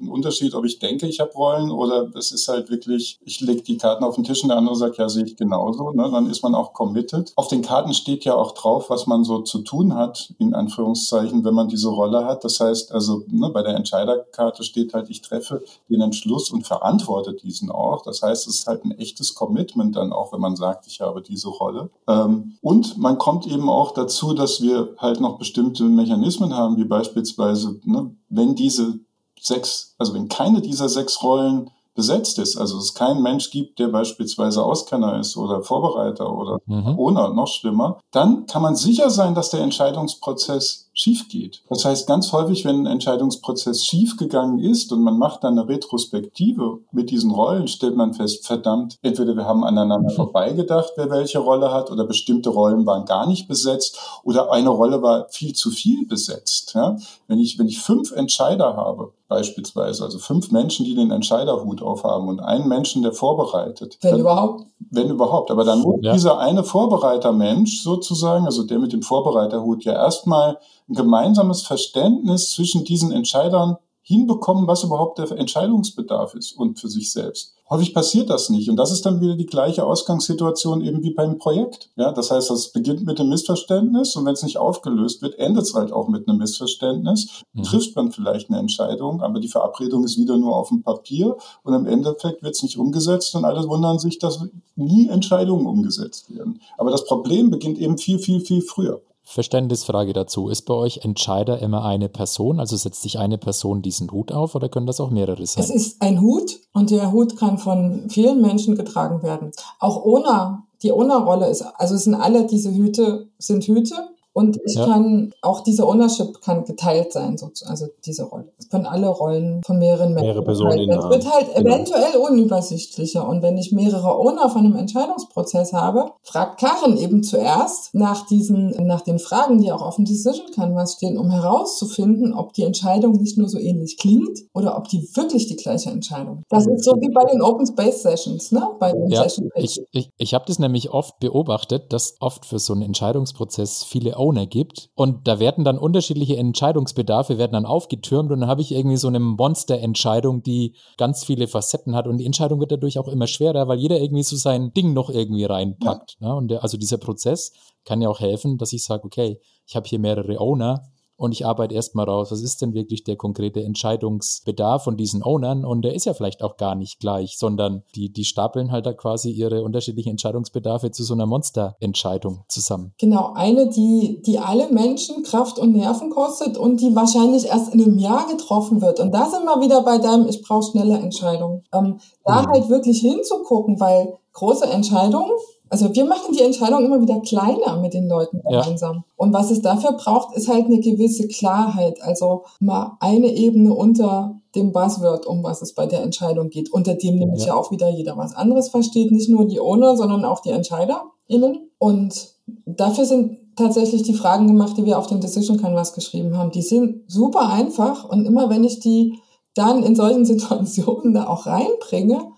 ein Unterschied, ob ich denke, ich habe Rollen oder es ist halt wirklich, ich lege die Karten auf den Tisch und der andere sagt, ja, sehe ich genauso. Ne? Dann ist man auch committed. Auf den Karten steht ja auch drauf, was man so zu tun hat, in Anführungszeichen, wenn man diese Rolle hat. Das heißt, also ne, bei der Entscheiderkarte steht halt, ich treffe den Entschluss und verantworte diesen auch. Das heißt, es ist halt ein echtes Commitment dann auch, wenn man sagt, ich habe diese Rolle. Ähm, und man kommt eben auch dazu, dass wir halt noch bestimmte Mechanismen haben, wie beispielsweise, ne, wenn diese sechs, also wenn keine dieser sechs Rollen besetzt ist, also es kein Mensch gibt, der beispielsweise Auskenner ist oder Vorbereiter oder mhm. ohne, noch schlimmer, dann kann man sicher sein, dass der Entscheidungsprozess schief geht. Das heißt, ganz häufig, wenn ein Entscheidungsprozess schief gegangen ist und man macht dann eine Retrospektive mit diesen Rollen, stellt man fest, verdammt, entweder wir haben aneinander vorbeigedacht, wer welche Rolle hat, oder bestimmte Rollen waren gar nicht besetzt, oder eine Rolle war viel zu viel besetzt. Ja? Wenn ich, wenn ich fünf Entscheider habe, beispielsweise, also fünf Menschen, die den Entscheiderhut aufhaben und einen Menschen, der vorbereitet.
Wenn dann, überhaupt.
Wenn überhaupt. Aber dann muss ja. dieser eine Vorbereitermensch sozusagen, also der mit dem Vorbereiterhut, ja erstmal ein gemeinsames Verständnis zwischen diesen Entscheidern hinbekommen, was überhaupt der Entscheidungsbedarf ist und für sich selbst. Häufig passiert das nicht. Und das ist dann wieder die gleiche Ausgangssituation eben wie beim Projekt. Ja, das heißt, das beginnt mit einem Missverständnis und wenn es nicht aufgelöst wird, endet es halt auch mit einem Missverständnis. Mhm. Trifft man vielleicht eine Entscheidung, aber die Verabredung ist wieder nur auf dem Papier und im Endeffekt wird es nicht umgesetzt und alle wundern sich, dass nie Entscheidungen umgesetzt werden. Aber das Problem beginnt eben viel, viel, viel früher.
Verständnisfrage dazu. Ist bei euch Entscheider immer eine Person? Also setzt sich eine Person diesen Hut auf oder können das auch mehrere sein?
Es ist ein Hut und der Hut kann von vielen Menschen getragen werden. Auch ohne, die Owner-Rolle ist, also sind alle diese Hüte, sind Hüte und ich ja. kann, auch diese Ownership kann geteilt sein, also diese Rolle. Es können alle Rollen von mehreren
Menschen Mehrere Personen
Es wird halt genau. eventuell unübersichtlicher. Und wenn ich mehrere Owner von einem Entscheidungsprozess habe, fragt Karen eben zuerst nach diesen, nach den Fragen, die auch auf dem Decision Canvas stehen, um herauszufinden, ob die Entscheidung nicht nur so ähnlich klingt oder ob die wirklich die gleiche Entscheidung ist. Das ist so wie bei den Open Space Sessions, ne? Bei den
ja, Session ich, ich, ich habe das nämlich oft beobachtet, dass oft für so einen Entscheidungsprozess viele Owner gibt. Und da werden dann unterschiedliche Entscheidungsbedarfe werden dann aufgetürmt und dann habe ich irgendwie so eine Monsterentscheidung, die ganz viele Facetten hat und die Entscheidung wird dadurch auch immer schwerer, weil jeder irgendwie so sein Ding noch irgendwie reinpackt. Ja. Ne? Und der, also dieser Prozess kann ja auch helfen, dass ich sage, okay, ich habe hier mehrere Owner und ich arbeite erstmal raus, was ist denn wirklich der konkrete Entscheidungsbedarf von diesen Ownern und der ist ja vielleicht auch gar nicht gleich, sondern die, die stapeln halt da quasi ihre unterschiedlichen Entscheidungsbedarfe zu so einer Monsterentscheidung zusammen.
Genau, eine, die, die alle Menschen Kraft und Nerven kostet und die wahrscheinlich erst in einem Jahr getroffen wird. Und da sind wir wieder bei deinem, ich brauche schnelle Entscheidungen. Ähm, da mhm. halt wirklich hinzugucken, weil große Entscheidungen also wir machen die Entscheidung immer wieder kleiner mit den Leuten gemeinsam. Ja. Und was es dafür braucht, ist halt eine gewisse Klarheit. Also mal eine Ebene unter dem Buzzword, um was es bei der Entscheidung geht, unter dem nämlich ja, ja auch wieder jeder was anderes versteht. Nicht nur die Owner, sondern auch die EntscheiderInnen. Und dafür sind tatsächlich die Fragen gemacht, die wir auf dem Decision Canvas geschrieben haben. Die sind super einfach und immer wenn ich die dann in solchen Situationen da auch reinbringe,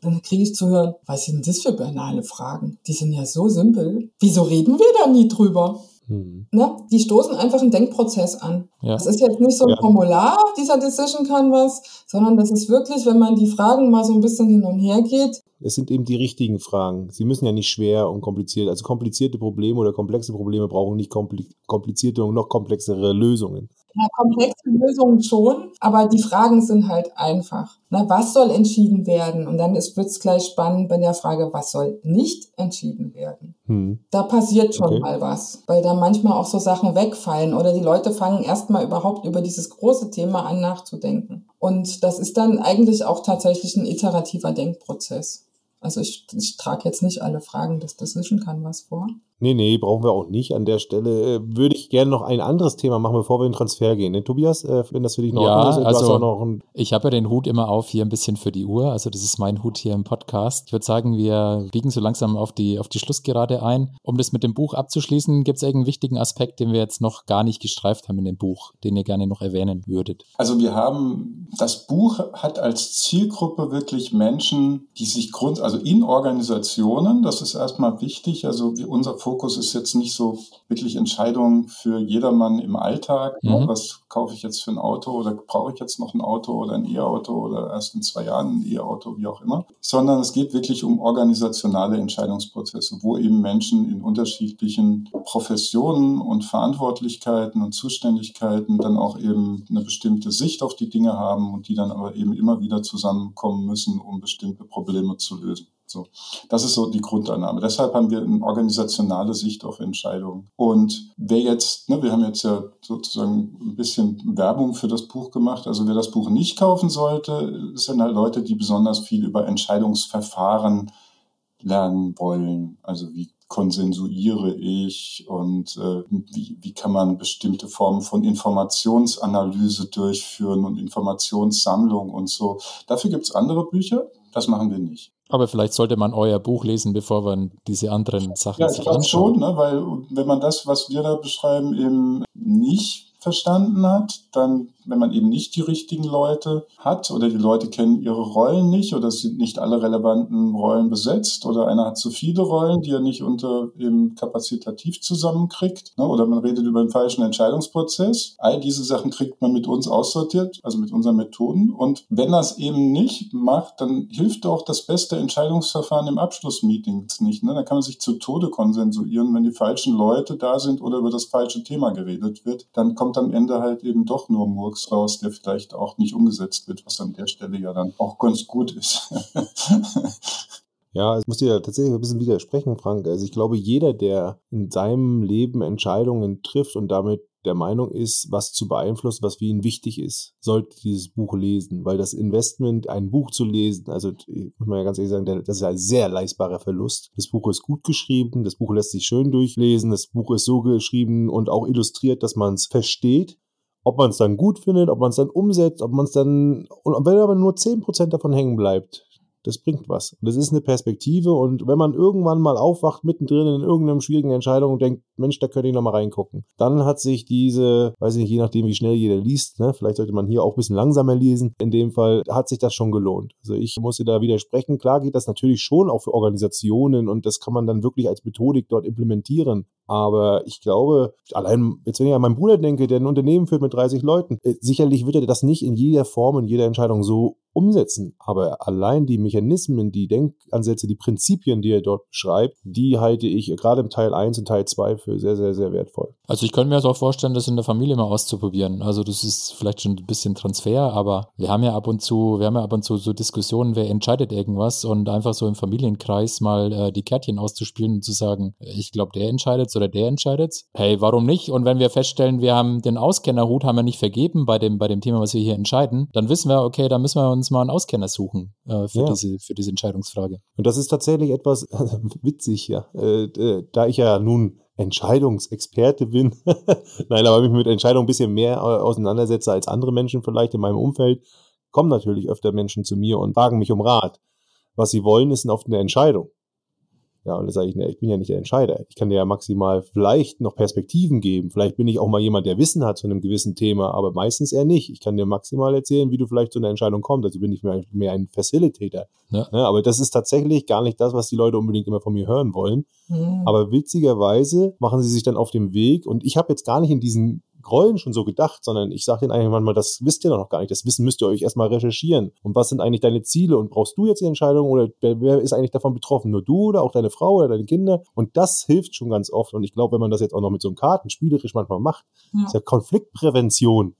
dann kriege ich zu hören, was sind das für banale Fragen? Die sind ja so simpel. Wieso reden wir da nie drüber? Mhm. Ne? Die stoßen einfach einen Denkprozess an. Ja. Das ist jetzt nicht so ein ja. Formular, dieser Decision Canvas, sondern das ist wirklich, wenn man die Fragen mal so ein bisschen hin und her geht.
Es sind eben die richtigen Fragen. Sie müssen ja nicht schwer und kompliziert, also komplizierte Probleme oder komplexe Probleme brauchen nicht komplizierte und noch komplexere Lösungen.
Ja, komplexe Lösungen schon, aber die Fragen sind halt einfach. Na, was soll entschieden werden? Und dann wird es gleich spannend bei der Frage, was soll nicht entschieden werden? Hm. Da passiert schon okay. mal was, weil da manchmal auch so Sachen wegfallen oder die Leute fangen erstmal überhaupt über dieses große Thema an nachzudenken. Und das ist dann eigentlich auch tatsächlich ein iterativer Denkprozess. Also ich, ich trage jetzt nicht alle Fragen des Decision Canvas vor.
Nee, nee, brauchen wir auch nicht. An der Stelle äh, würde ich gerne noch ein anderes Thema machen, bevor wir in den Transfer gehen. Ne, Tobias, äh, wenn das für dich noch
ja, ist, also ich habe ja den Hut immer auf hier ein bisschen für die Uhr. Also das ist mein Hut hier im Podcast. Ich würde sagen, wir biegen so langsam auf die, auf die Schlussgerade ein. Um das mit dem Buch abzuschließen, gibt es irgendeinen wichtigen Aspekt, den wir jetzt noch gar nicht gestreift haben in dem Buch, den ihr gerne noch erwähnen würdet?
Also wir haben, das Buch hat als Zielgruppe wirklich Menschen, die sich grund, also in Organisationen, das ist erstmal wichtig, also unser Fokus Fokus ist jetzt nicht so wirklich Entscheidungen für jedermann im Alltag. Mhm. Was kaufe ich jetzt für ein Auto oder brauche ich jetzt noch ein Auto oder ein E-Auto oder erst in zwei Jahren ein E-Auto, wie auch immer. Sondern es geht wirklich um organisationale Entscheidungsprozesse, wo eben Menschen in unterschiedlichen Professionen und Verantwortlichkeiten und Zuständigkeiten dann auch eben eine bestimmte Sicht auf die Dinge haben und die dann aber eben immer wieder zusammenkommen müssen, um bestimmte Probleme zu lösen. So, das ist so die Grundannahme. Deshalb haben wir eine organisationale Sicht auf Entscheidungen. Und wer jetzt, ne, wir haben jetzt ja sozusagen ein bisschen Werbung für das Buch gemacht. Also wer das Buch nicht kaufen sollte, sind halt Leute, die besonders viel über Entscheidungsverfahren lernen wollen. Also wie konsensuiere ich und äh, wie, wie kann man bestimmte Formen von Informationsanalyse durchführen und Informationssammlung und so. Dafür gibt es andere Bücher, das machen wir nicht.
Aber vielleicht sollte man euer Buch lesen, bevor man diese anderen Sachen
ja, sich anschaut. schon, ne? weil wenn man das, was wir da beschreiben, eben nicht verstanden hat, dann, wenn man eben nicht die richtigen Leute hat oder die Leute kennen ihre Rollen nicht oder sind nicht alle relevanten Rollen besetzt oder einer hat zu viele Rollen, die er nicht unter eben kapazitativ zusammenkriegt ne, oder man redet über einen falschen Entscheidungsprozess. All diese Sachen kriegt man mit uns aussortiert, also mit unseren Methoden. Und wenn es eben nicht macht, dann hilft auch das beste Entscheidungsverfahren im Abschlussmeeting nicht. Ne? Da kann man sich zu Tode konsensuieren, wenn die falschen Leute da sind oder über das falsche Thema geredet wird. Dann kommt am Ende halt eben doch nur Murks raus, der vielleicht auch nicht umgesetzt wird, was an der Stelle ja dann auch ganz gut ist.
Ja, ich muss dir tatsächlich ein bisschen widersprechen, Frank. Also ich glaube, jeder, der in seinem Leben Entscheidungen trifft und damit der Meinung ist, was zu beeinflussen, was für ihn wichtig ist, sollte dieses Buch lesen, weil das Investment, ein Buch zu lesen, also muss man ja ganz ehrlich sagen, das ist ein sehr leistbarer Verlust. Das Buch ist gut geschrieben, das Buch lässt sich schön durchlesen, das Buch ist so geschrieben und auch illustriert, dass man es versteht. Ob man es dann gut findet, ob man es dann umsetzt, ob man es dann, und wenn aber nur 10% davon hängen bleibt, das bringt was. Das ist eine Perspektive und wenn man irgendwann mal aufwacht, mittendrin in irgendeiner schwierigen Entscheidung und denkt, Mensch, da könnte ich noch mal reingucken, dann hat sich diese, weiß ich nicht, je nachdem, wie schnell jeder liest, ne, vielleicht sollte man hier auch ein bisschen langsamer lesen, in dem Fall hat sich das schon gelohnt. Also ich muss dir da widersprechen. Klar geht das natürlich schon auch für Organisationen und das kann man dann wirklich als Methodik dort implementieren. Aber ich glaube, allein jetzt, wenn ich an meinen Bruder denke, der ein Unternehmen führt mit 30 Leuten, äh, sicherlich wird er das nicht in jeder Form, in jeder Entscheidung so umsetzen. Aber allein die Mechanismen, die Denkansätze, die Prinzipien, die er dort beschreibt, die halte ich gerade im Teil 1 und Teil 2 für sehr, sehr, sehr wertvoll.
Also ich könnte mir das auch vorstellen, das in der Familie mal auszuprobieren. Also das ist vielleicht schon ein bisschen Transfer, aber wir haben ja ab und zu, wir haben ja ab und zu so Diskussionen, wer entscheidet irgendwas und einfach so im Familienkreis mal äh, die Kärtchen auszuspielen und zu sagen, ich glaube, der entscheidet oder der entscheidet. Hey, warum nicht? Und wenn wir feststellen, wir haben den Auskennerhut haben wir nicht vergeben bei dem, bei dem Thema, was wir hier entscheiden, dann wissen wir, okay, da müssen wir uns mal einen Auskenner suchen äh, für, ja. diese, für diese Entscheidungsfrage.
Und das ist tatsächlich etwas witzig, ja. Äh, äh, da ich ja nun Entscheidungsexperte bin, nein, aber mich mit Entscheidungen ein bisschen mehr auseinandersetze als andere Menschen vielleicht in meinem Umfeld, kommen natürlich öfter Menschen zu mir und fragen mich um Rat. Was sie wollen, ist oft eine Entscheidung. Ja, und da sage ich, ne, ich bin ja nicht der Entscheider. Ich kann dir ja maximal vielleicht noch Perspektiven geben. Vielleicht bin ich auch mal jemand, der Wissen hat zu einem gewissen Thema, aber meistens eher nicht. Ich kann dir maximal erzählen, wie du vielleicht zu einer Entscheidung kommst. Also bin ich mehr, mehr ein Facilitator. Ja. ja. aber das ist tatsächlich gar nicht das, was die Leute unbedingt immer von mir hören wollen. Mhm. Aber witzigerweise machen sie sich dann auf dem Weg und ich habe jetzt gar nicht in diesen Rollen schon so gedacht, sondern ich sage denen eigentlich manchmal, das wisst ihr doch noch gar nicht. Das Wissen müsst ihr euch erstmal recherchieren. Und was sind eigentlich deine Ziele? Und brauchst du jetzt die Entscheidung oder wer, wer ist eigentlich davon betroffen? Nur du oder auch deine Frau oder deine Kinder? Und das hilft schon ganz oft. Und ich glaube, wenn man das jetzt auch noch mit so einem Karten spielerisch manchmal macht, ja. ist ja Konfliktprävention.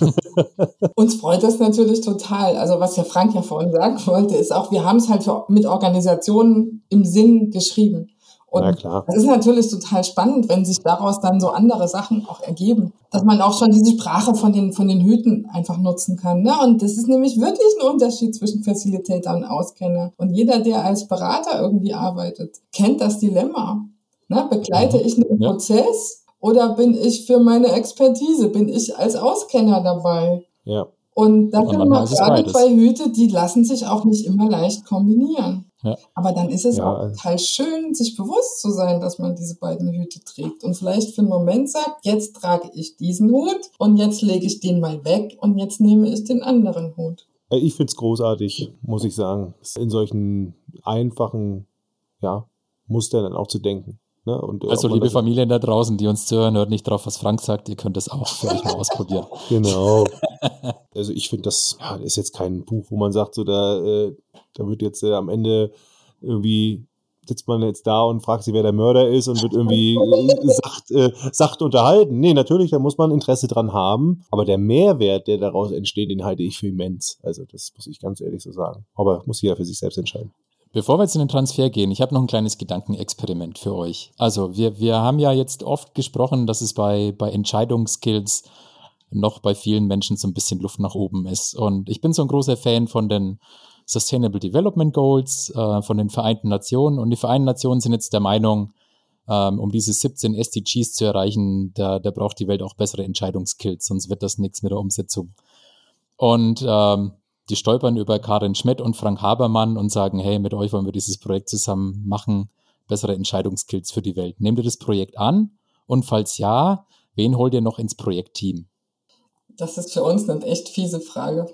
Uns freut das natürlich total. Also was Herr Frank ja vorhin sagen wollte, ist auch, wir haben es halt mit Organisationen im Sinn geschrieben. Und ja, klar. das ist natürlich total spannend, wenn sich daraus dann so andere Sachen auch ergeben. Dass man auch schon diese Sprache von den, von den Hüten einfach nutzen kann. Ne? Und das ist nämlich wirklich ein Unterschied zwischen Facilitator und Auskenner. Und jeder, der als Berater irgendwie arbeitet, kennt das Dilemma. Ne? Begleite mhm. ich einen ja. Prozess oder bin ich für meine Expertise, bin ich als Auskenner dabei?
Ja.
Und da sind wir gerade zwei Hüte, die lassen sich auch nicht immer leicht kombinieren. Ja. Aber dann ist es ja. auch total schön, sich bewusst zu sein, dass man diese beiden Hüte trägt und vielleicht für einen Moment sagt, jetzt trage ich diesen Hut und jetzt lege ich den mal weg und jetzt nehme ich den anderen Hut.
Äh, ich finde es großartig, muss ich sagen, in solchen einfachen ja, Mustern dann auch zu denken. Ne? Und,
äh, also liebe Familien da draußen, die uns zuhören, hört nicht drauf, was Frank sagt, ihr könnt das auch für euch mal ausprobieren.
Genau. Also ich finde, das ja, ist jetzt kein Buch, wo man sagt, so da, äh, da wird jetzt äh, am Ende irgendwie sitzt man jetzt da und fragt sich, wer der Mörder ist und wird irgendwie äh, sacht, äh, sacht unterhalten. Nee, natürlich, da muss man Interesse dran haben. Aber der Mehrwert, der daraus entsteht, den halte ich für immens. Also das muss ich ganz ehrlich so sagen. Aber muss jeder für sich selbst entscheiden.
Bevor wir jetzt in den Transfer gehen, ich habe noch ein kleines Gedankenexperiment für euch. Also wir, wir haben ja jetzt oft gesprochen, dass es bei, bei Entscheidungskills noch bei vielen Menschen so ein bisschen Luft nach oben ist. Und ich bin so ein großer Fan von den Sustainable Development Goals, äh, von den Vereinten Nationen. Und die Vereinten Nationen sind jetzt der Meinung, ähm, um diese 17 SDGs zu erreichen, da, da braucht die Welt auch bessere Entscheidungskills, sonst wird das nichts mit der Umsetzung. Und ähm, die stolpern über Karin Schmidt und Frank Habermann und sagen, hey, mit euch wollen wir dieses Projekt zusammen machen, bessere Entscheidungskills für die Welt. Nehmt ihr das Projekt an? Und falls ja, wen holt ihr noch ins Projektteam?
Das ist für uns eine echt fiese Frage.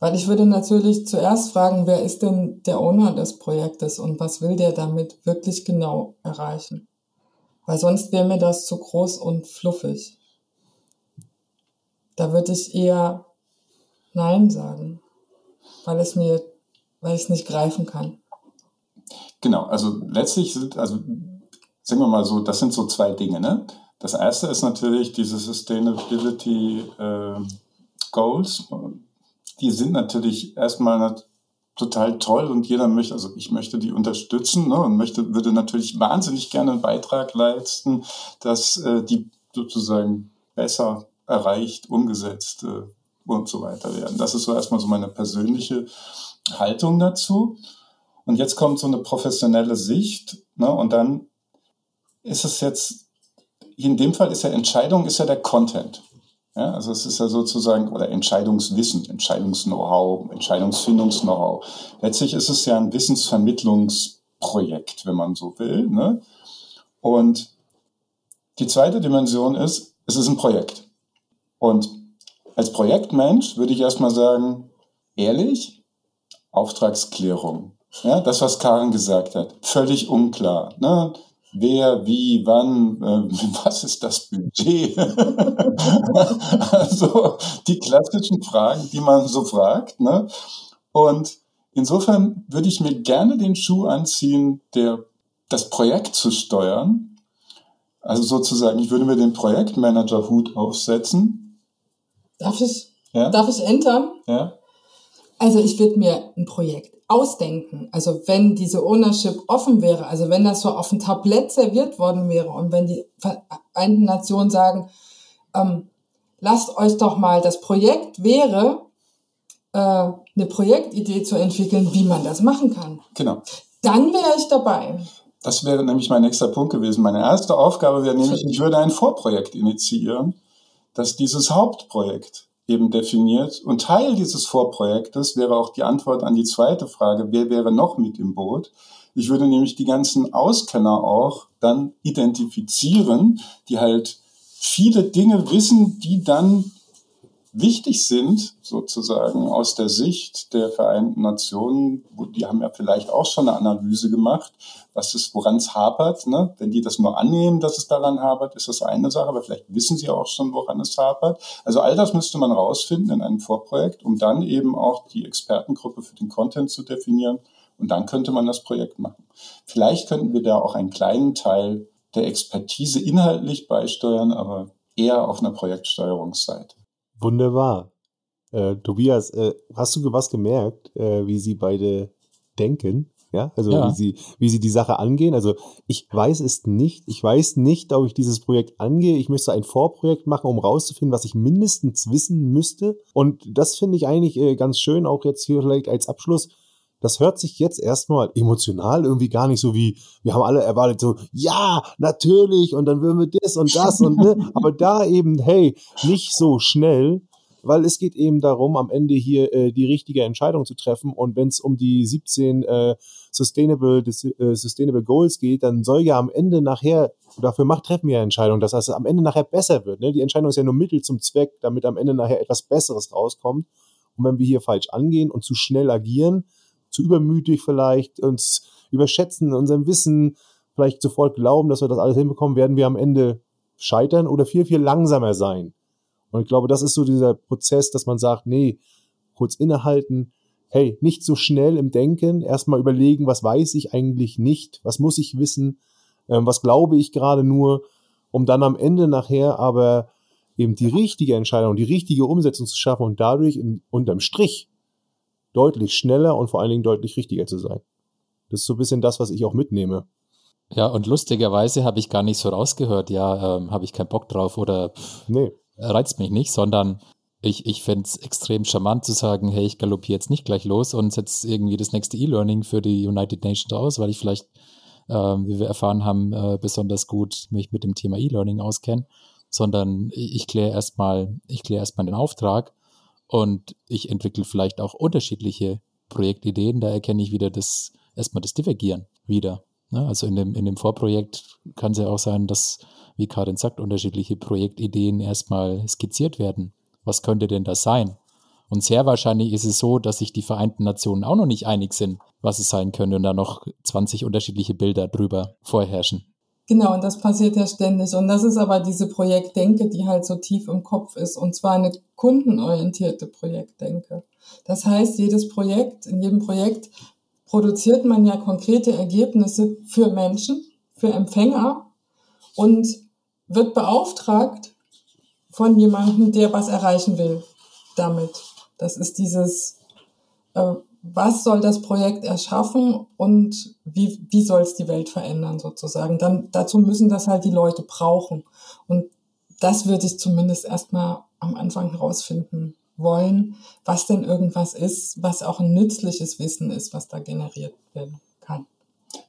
Weil ich würde natürlich zuerst fragen, wer ist denn der Owner des Projektes und was will der damit wirklich genau erreichen? Weil sonst wäre mir das zu groß und fluffig. Da würde ich eher Nein sagen, weil es mir, weil ich es nicht greifen kann.
Genau, also letztlich sind, also sagen wir mal so, das sind so zwei Dinge. Ne? Das erste ist natürlich diese Sustainability äh, Goals. Die sind natürlich erstmal total toll und jeder möchte, also ich möchte die unterstützen ne, und möchte, würde natürlich wahnsinnig gerne einen Beitrag leisten, dass äh, die sozusagen besser erreicht, umgesetzt äh, und so weiter werden. Das ist so erstmal so meine persönliche Haltung dazu. Und jetzt kommt so eine professionelle Sicht ne, und dann ist es jetzt, in dem Fall ist ja Entscheidung, ist ja der Content. Ja, also es ist ja sozusagen, oder Entscheidungswissen, Entscheidungs-Know-how, Entscheidungsfindungs-Know-how. Letztlich ist es ja ein Wissensvermittlungsprojekt, wenn man so will. Ne? Und die zweite Dimension ist, es ist ein Projekt. Und als Projektmensch würde ich erstmal sagen, ehrlich, Auftragsklärung. Ja, das, was Karen gesagt hat, völlig unklar. Ne? wer, wie, wann, äh, was ist das Budget? also die klassischen Fragen, die man so fragt. Ne? Und insofern würde ich mir gerne den Schuh anziehen, der das Projekt zu steuern. Also sozusagen, ich würde mir den Projektmanager-Hut aufsetzen.
Darf ich, ja? darf ich entern?
Ja.
Also ich würde mir ein Projekt ausdenken. Also wenn diese Ownership offen wäre, also wenn das so auf dem Tablett serviert worden wäre und wenn die Vereinten Nationen sagen, ähm, lasst euch doch mal, das Projekt wäre, äh, eine Projektidee zu entwickeln, wie man das machen kann.
Genau.
Dann wäre ich dabei.
Das wäre nämlich mein nächster Punkt gewesen. Meine erste Aufgabe wäre nämlich, ich würde ein Vorprojekt initiieren, das dieses Hauptprojekt eben definiert. Und Teil dieses Vorprojektes wäre auch die Antwort an die zweite Frage, wer wäre noch mit im Boot? Ich würde nämlich die ganzen Auskenner auch dann identifizieren, die halt viele Dinge wissen, die dann wichtig sind, sozusagen aus der Sicht der Vereinten Nationen. Die haben ja vielleicht auch schon eine Analyse gemacht, was ist, woran es hapert. Ne? Wenn die das nur annehmen, dass es daran hapert, ist das eine Sache, aber vielleicht wissen sie auch schon, woran es hapert. Also all das müsste man rausfinden in einem Vorprojekt, um dann eben auch die Expertengruppe für den Content zu definieren. Und dann könnte man das Projekt machen. Vielleicht könnten wir da auch einen kleinen Teil der Expertise inhaltlich beisteuern, aber eher auf einer Projektsteuerungsseite.
Wunderbar. Äh, Tobias, äh, hast du was gemerkt, äh, wie sie beide denken? Ja, also ja. wie sie, wie sie die Sache angehen. Also ich weiß es nicht. Ich weiß nicht, ob ich dieses Projekt angehe. Ich müsste ein Vorprojekt machen, um rauszufinden, was ich mindestens wissen müsste. Und das finde ich eigentlich äh, ganz schön, auch jetzt hier vielleicht als Abschluss. Das hört sich jetzt erstmal emotional irgendwie gar nicht so wie, wir haben alle erwartet, so, ja, natürlich, und dann würden wir das und das und ne, aber da eben, hey, nicht so schnell, weil es geht eben darum, am Ende hier äh, die richtige Entscheidung zu treffen. Und wenn es um die 17 äh, Sustainable, äh, Sustainable Goals geht, dann soll ja am Ende nachher, dafür macht, treffen wir ja Entscheidungen, dass das am Ende nachher besser wird. Ne? Die Entscheidung ist ja nur Mittel zum Zweck, damit am Ende nachher etwas Besseres rauskommt. Und wenn wir hier falsch angehen und zu schnell agieren, zu übermütig vielleicht, uns überschätzen, unserem Wissen vielleicht sofort glauben, dass wir das alles hinbekommen, werden wir am Ende scheitern oder viel, viel langsamer sein. Und ich glaube, das ist so dieser Prozess, dass man sagt, nee, kurz innehalten, hey, nicht so schnell im Denken, erstmal überlegen, was weiß ich eigentlich nicht, was muss ich wissen, ähm, was glaube ich gerade nur, um dann am Ende nachher aber eben die richtige Entscheidung, die richtige Umsetzung zu schaffen und dadurch in, unterm Strich deutlich schneller und vor allen Dingen deutlich richtiger zu sein. Das ist so ein bisschen das, was ich auch mitnehme.
Ja, und lustigerweise habe ich gar nicht so rausgehört, ja, ähm, habe ich keinen Bock drauf oder pff, nee. reizt mich nicht, sondern ich, ich fände es extrem charmant zu sagen, hey, ich galoppiere jetzt nicht gleich los und setze irgendwie das nächste E-Learning für die United Nations aus, weil ich vielleicht, äh, wie wir erfahren haben, äh, besonders gut mich mit dem Thema E-Learning auskenne, sondern ich kläre erstmal, ich kläre erstmal den Auftrag und ich entwickle vielleicht auch unterschiedliche Projektideen. Da erkenne ich wieder das, erstmal das Divergieren wieder. Ne? Also in dem, in dem Vorprojekt kann es ja auch sein, dass, wie Karin sagt, unterschiedliche Projektideen erstmal skizziert werden. Was könnte denn das sein? Und sehr wahrscheinlich ist es so, dass sich die Vereinten Nationen auch noch nicht einig sind, was es sein könnte und da noch 20 unterschiedliche Bilder drüber vorherrschen.
Genau, und das passiert ja ständig. Und das ist aber diese Projektdenke, die halt so tief im Kopf ist. Und zwar eine kundenorientierte Projektdenke. Das heißt, jedes Projekt, in jedem Projekt produziert man ja konkrete Ergebnisse für Menschen, für Empfänger und wird beauftragt von jemandem, der was erreichen will damit. Das ist dieses, äh, was soll das Projekt erschaffen und wie, wie soll es die Welt verändern sozusagen. Dann, dazu müssen das halt die Leute brauchen. Und das würde ich zumindest erstmal am Anfang herausfinden wollen, was denn irgendwas ist, was auch ein nützliches Wissen ist, was da generiert werden kann.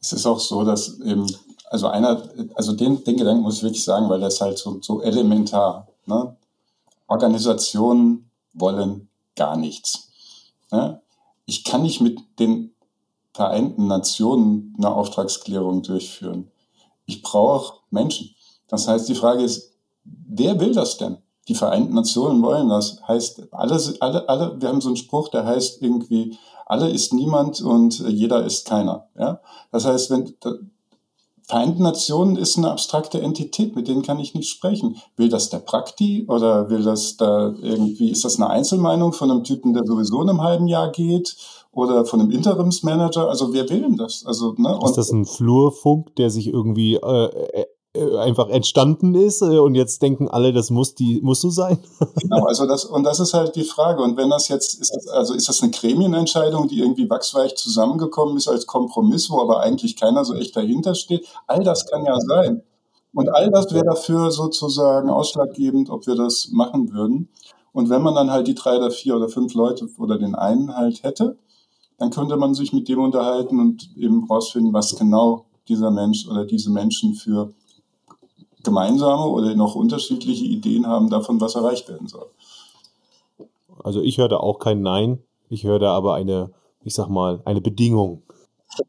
Es ist auch so, dass eben, also einer, also den, den Gedanken muss ich wirklich sagen, weil das halt so, so elementar. Ne? Organisationen wollen gar nichts. Ne? Ich kann nicht mit den Vereinten Nationen eine Auftragsklärung durchführen. Ich brauche Menschen. Das heißt, die Frage ist, wer will das denn? Die Vereinten Nationen wollen das. Heißt, alle, alle, alle, wir haben so einen Spruch, der heißt irgendwie, alle ist niemand und jeder ist keiner. Ja? Das heißt, wenn, Vereinten Nationen ist eine abstrakte Entität, mit denen kann ich nicht sprechen. Will das der Prakti oder will das da irgendwie, ist das eine Einzelmeinung von einem Typen, der sowieso in einem halben Jahr geht oder von einem Interimsmanager? Also wer will denn das? Also,
ne? Ist das ein Flurfunk, der sich irgendwie äh, äh, einfach entstanden ist äh, und jetzt denken alle, das muss die muss so sein.
genau, also das und das ist halt die Frage und wenn das jetzt ist das, also ist das eine Gremienentscheidung, die irgendwie wachsweich zusammengekommen ist als Kompromiss, wo aber eigentlich keiner so echt dahinter steht. All das kann ja sein. Und all das wäre dafür sozusagen ausschlaggebend, ob wir das machen würden. Und wenn man dann halt die drei oder vier oder fünf Leute oder den einen halt hätte, dann könnte man sich mit dem unterhalten und eben rausfinden, was genau dieser Mensch oder diese Menschen für gemeinsame oder noch unterschiedliche Ideen haben davon, was erreicht werden soll.
Also ich höre da auch kein Nein, ich höre da aber eine, ich sag mal, eine Bedingung.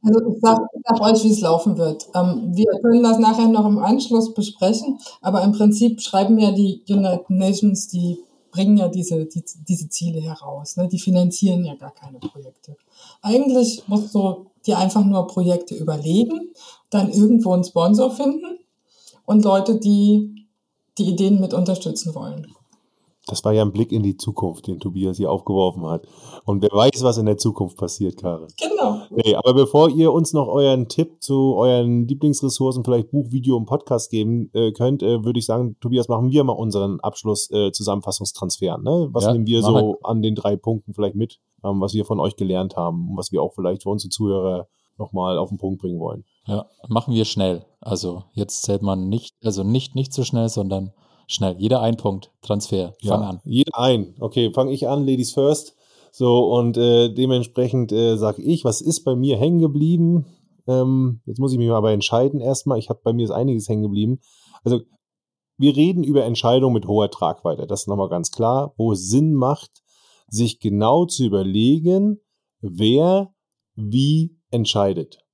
Also ich sage sag euch, wie es laufen wird. Ähm, wir können das nachher noch im Anschluss besprechen, aber im Prinzip schreiben ja die United Nations, die bringen ja diese, die, diese Ziele heraus. Ne? Die finanzieren ja gar keine Projekte. Eigentlich musst du dir einfach nur Projekte überlegen, dann irgendwo einen Sponsor finden und Leute, die die Ideen mit unterstützen wollen.
Das war ja ein Blick in die Zukunft, den Tobias hier aufgeworfen hat. Und wer weiß, was in der Zukunft passiert, Karin.
Genau.
Nee, aber bevor ihr uns noch euren Tipp zu euren Lieblingsressourcen, vielleicht Buch, Video und Podcast geben äh, könnt, äh, würde ich sagen, Tobias, machen wir mal unseren Abschluss-Zusammenfassungstransfer. Äh, ne? Was ja, nehmen wir so halt. an den drei Punkten vielleicht mit, ähm, was wir von euch gelernt haben und was wir auch vielleicht für unsere Zuhörer nochmal auf den Punkt bringen wollen?
Ja, machen wir schnell. Also jetzt zählt man nicht, also nicht nicht so schnell, sondern schnell. Jeder ein Punkt. Transfer. Fang ja, an.
Jeder ein. Okay, fange ich an, Ladies first. So, und äh, dementsprechend äh, sage ich, was ist bei mir hängen geblieben? Ähm, jetzt muss ich mich aber entscheiden erstmal. Ich habe bei mir ist einiges hängen geblieben. Also, wir reden über Entscheidungen mit hoher Tragweite. Das ist nochmal ganz klar, wo es Sinn macht, sich genau zu überlegen, wer wie entscheidet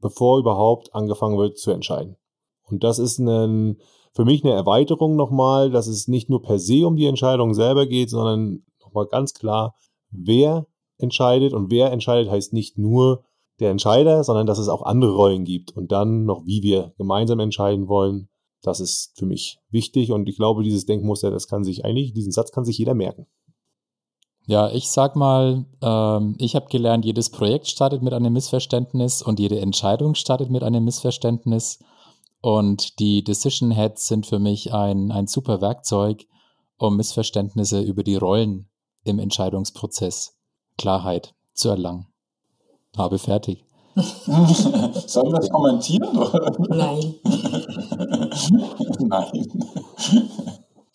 bevor überhaupt angefangen wird zu entscheiden. Und das ist ein, für mich eine Erweiterung nochmal, dass es nicht nur per se um die Entscheidung selber geht, sondern nochmal ganz klar, wer entscheidet und wer entscheidet heißt nicht nur der Entscheider, sondern dass es auch andere Rollen gibt und dann noch, wie wir gemeinsam entscheiden wollen. Das ist für mich wichtig und ich glaube, dieses Denkmuster, das kann sich eigentlich, diesen Satz kann sich jeder merken.
Ja, ich sag mal, ähm, ich habe gelernt, jedes Projekt startet mit einem Missverständnis und jede Entscheidung startet mit einem Missverständnis. Und die Decision Heads sind für mich ein, ein super Werkzeug, um Missverständnisse über die Rollen im Entscheidungsprozess Klarheit zu erlangen. Habe fertig.
Sollen wir das kommentieren? Oder?
Nein.
Nein.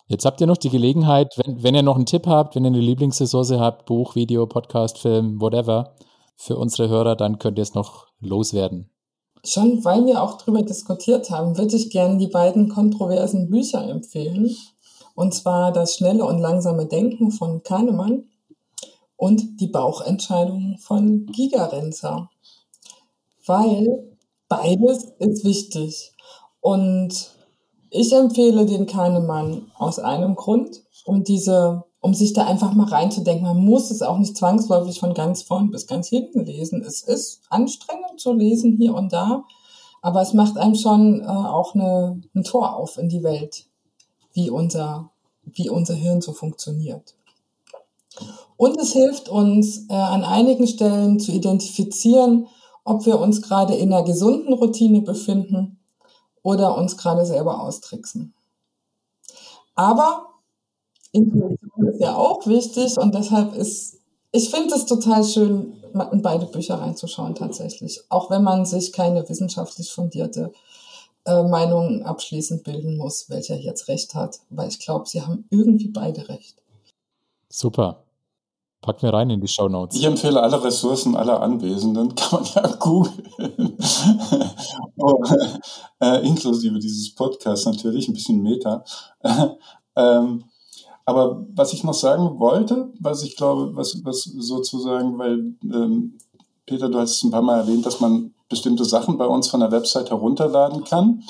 Jetzt habt ihr noch die Gelegenheit, wenn, wenn ihr noch einen Tipp habt, wenn ihr eine Lieblingsressource habt, Buch, Video, Podcast, Film, whatever, für unsere Hörer, dann könnt ihr es noch loswerden.
Schon weil wir auch darüber diskutiert haben, würde ich gerne die beiden kontroversen Bücher empfehlen. Und zwar Das schnelle und langsame Denken von Kahnemann und Die Bauchentscheidung von Gigerenzer. Weil Beides ist wichtig. Und ich empfehle den Kahnemann aus einem Grund, um diese, um sich da einfach mal reinzudenken. Man muss es auch nicht zwangsläufig von ganz vorn bis ganz hinten lesen. Es ist anstrengend zu lesen hier und da, aber es macht einem schon äh, auch eine, ein Tor auf in die Welt, wie unser, wie unser Hirn so funktioniert. Und es hilft uns äh, an einigen Stellen zu identifizieren, ob wir uns gerade in einer gesunden Routine befinden oder uns gerade selber austricksen. Aber Intuition ist ja auch wichtig und deshalb ist, ich finde es total schön, in beide Bücher reinzuschauen tatsächlich. Auch wenn man sich keine wissenschaftlich fundierte äh, Meinung abschließend bilden muss, welcher jetzt recht hat. Weil ich glaube, sie haben irgendwie beide recht.
Super. Packen wir rein in die Show Notes.
Ich empfehle alle Ressourcen aller Anwesenden, kann man ja googeln. oh, äh, inklusive dieses Podcasts natürlich, ein bisschen Meta. ähm, aber was ich noch sagen wollte, was ich glaube, was, was sozusagen, weil ähm, Peter, du hast es ein paar Mal erwähnt, dass man bestimmte Sachen bei uns von der Website herunterladen kann.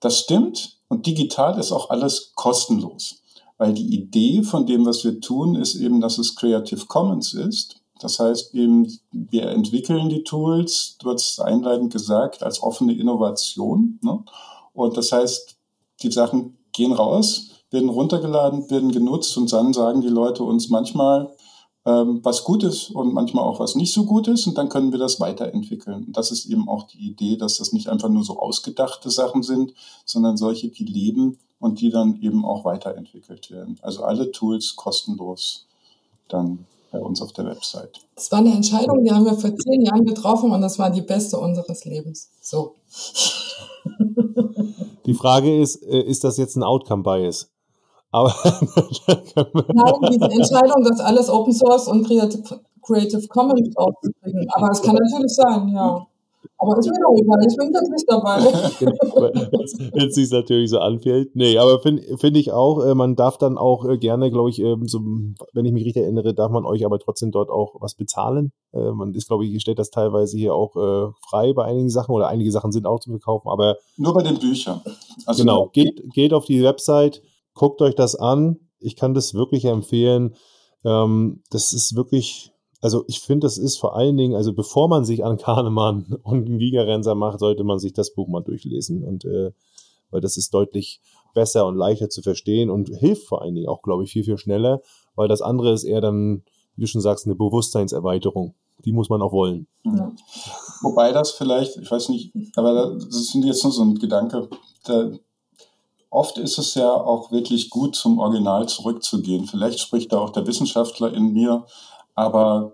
Das stimmt und digital ist auch alles kostenlos weil die Idee von dem, was wir tun, ist eben, dass es Creative Commons ist. Das heißt eben, wir entwickeln die Tools, du hast einleitend gesagt, als offene Innovation. Ne? Und das heißt, die Sachen gehen raus, werden runtergeladen, werden genutzt und dann sagen die Leute uns manchmal, ähm, was gut ist und manchmal auch was nicht so gut ist und dann können wir das weiterentwickeln. Und das ist eben auch die Idee, dass das nicht einfach nur so ausgedachte Sachen sind, sondern solche, die leben und die dann eben auch weiterentwickelt werden. Also alle Tools kostenlos dann bei uns auf der Website.
Das war eine Entscheidung, die haben wir vor zehn Jahren getroffen und das war die beste unseres Lebens. So.
Die Frage ist, äh, ist das jetzt ein Outcome-Bias?
Aber Nein, diese Entscheidung, das alles Open Source und Creative, Creative Commons aufzukriegen. Aber es kann natürlich sein, ja. Aber ist mir doch egal, ich bin jetzt nicht dabei.
Wenn es sich natürlich so anfällt. Nee, aber finde find ich auch, äh, man darf dann auch äh, gerne, glaube ich, ähm, so, wenn ich mich richtig erinnere, darf man euch aber trotzdem dort auch was bezahlen. Äh, man ist, glaube ich, stellt das teilweise hier auch frei bei einigen Sachen oder einige Sachen sind auch zu verkaufen, aber.
Nur bei den Büchern.
Also genau, geht, geht auf die Website, guckt euch das an. Ich kann das wirklich empfehlen. Ähm, das ist wirklich, also ich finde, das ist vor allen Dingen, also bevor man sich an Kahnemann und einen Gigarenser macht, sollte man sich das Buch mal durchlesen. Und äh, weil das ist deutlich besser und leichter zu verstehen und hilft vor allen Dingen auch, glaube ich, viel, viel schneller, weil das andere ist eher dann, wie du schon sagst, eine Bewusstseinserweiterung. Die muss man auch wollen.
Ja. Wobei das vielleicht, ich weiß nicht, aber das ist jetzt nur so ein Gedanke, da, oft ist es ja auch wirklich gut, zum Original zurückzugehen. Vielleicht spricht da auch der Wissenschaftler in mir, aber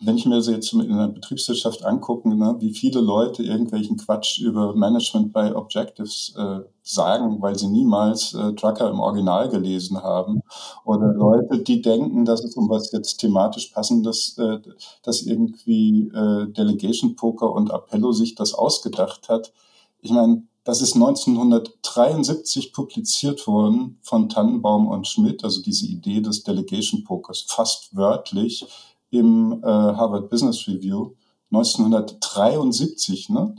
wenn ich mir jetzt in der Betriebswirtschaft angucke, ne, wie viele Leute irgendwelchen Quatsch über Management by Objectives äh, sagen, weil sie niemals äh, Trucker im Original gelesen haben, oder Leute, die denken, dass es um was jetzt thematisch passendes, äh, dass irgendwie äh, Delegation Poker und Appello sich das ausgedacht hat. Ich meine, das ist 1973 publiziert worden von Tannenbaum und Schmidt, also diese Idee des Delegation Pokers, fast wörtlich im äh, Harvard Business Review 1973. Ne?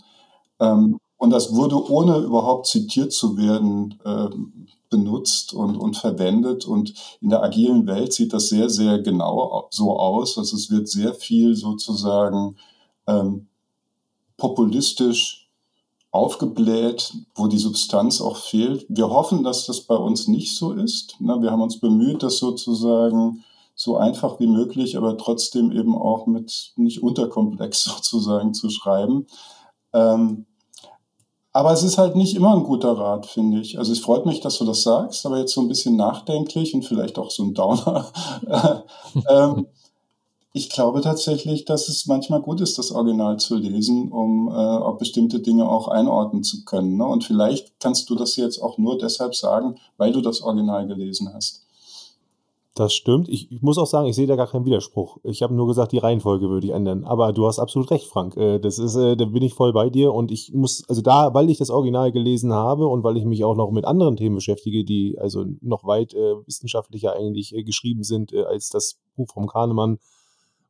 Ähm, und das wurde ohne überhaupt zitiert zu werden äh, benutzt und, und verwendet. Und in der agilen Welt sieht das sehr, sehr genau so aus. Also es wird sehr viel sozusagen ähm, populistisch aufgebläht, wo die Substanz auch fehlt. Wir hoffen, dass das bei uns nicht so ist. Wir haben uns bemüht, das sozusagen so einfach wie möglich, aber trotzdem eben auch mit nicht unterkomplex sozusagen zu schreiben. Ähm, aber es ist halt nicht immer ein guter Rat, finde ich. Also es freut mich, dass du das sagst, aber jetzt so ein bisschen nachdenklich und vielleicht auch so ein Downer. ähm, ich glaube tatsächlich, dass es manchmal gut ist, das Original zu lesen, um äh, auch bestimmte Dinge auch einordnen zu können. Ne? Und vielleicht kannst du das jetzt auch nur deshalb sagen, weil du das Original gelesen hast.
Das stimmt. Ich, ich muss auch sagen, ich sehe da gar keinen Widerspruch. Ich habe nur gesagt, die Reihenfolge würde ich ändern. Aber du hast absolut recht, Frank. Äh, das ist, äh, da bin ich voll bei dir. Und ich muss, also da, weil ich das Original gelesen habe und weil ich mich auch noch mit anderen Themen beschäftige, die also noch weit äh, wissenschaftlicher eigentlich geschrieben sind als das Buch vom Kahnemann,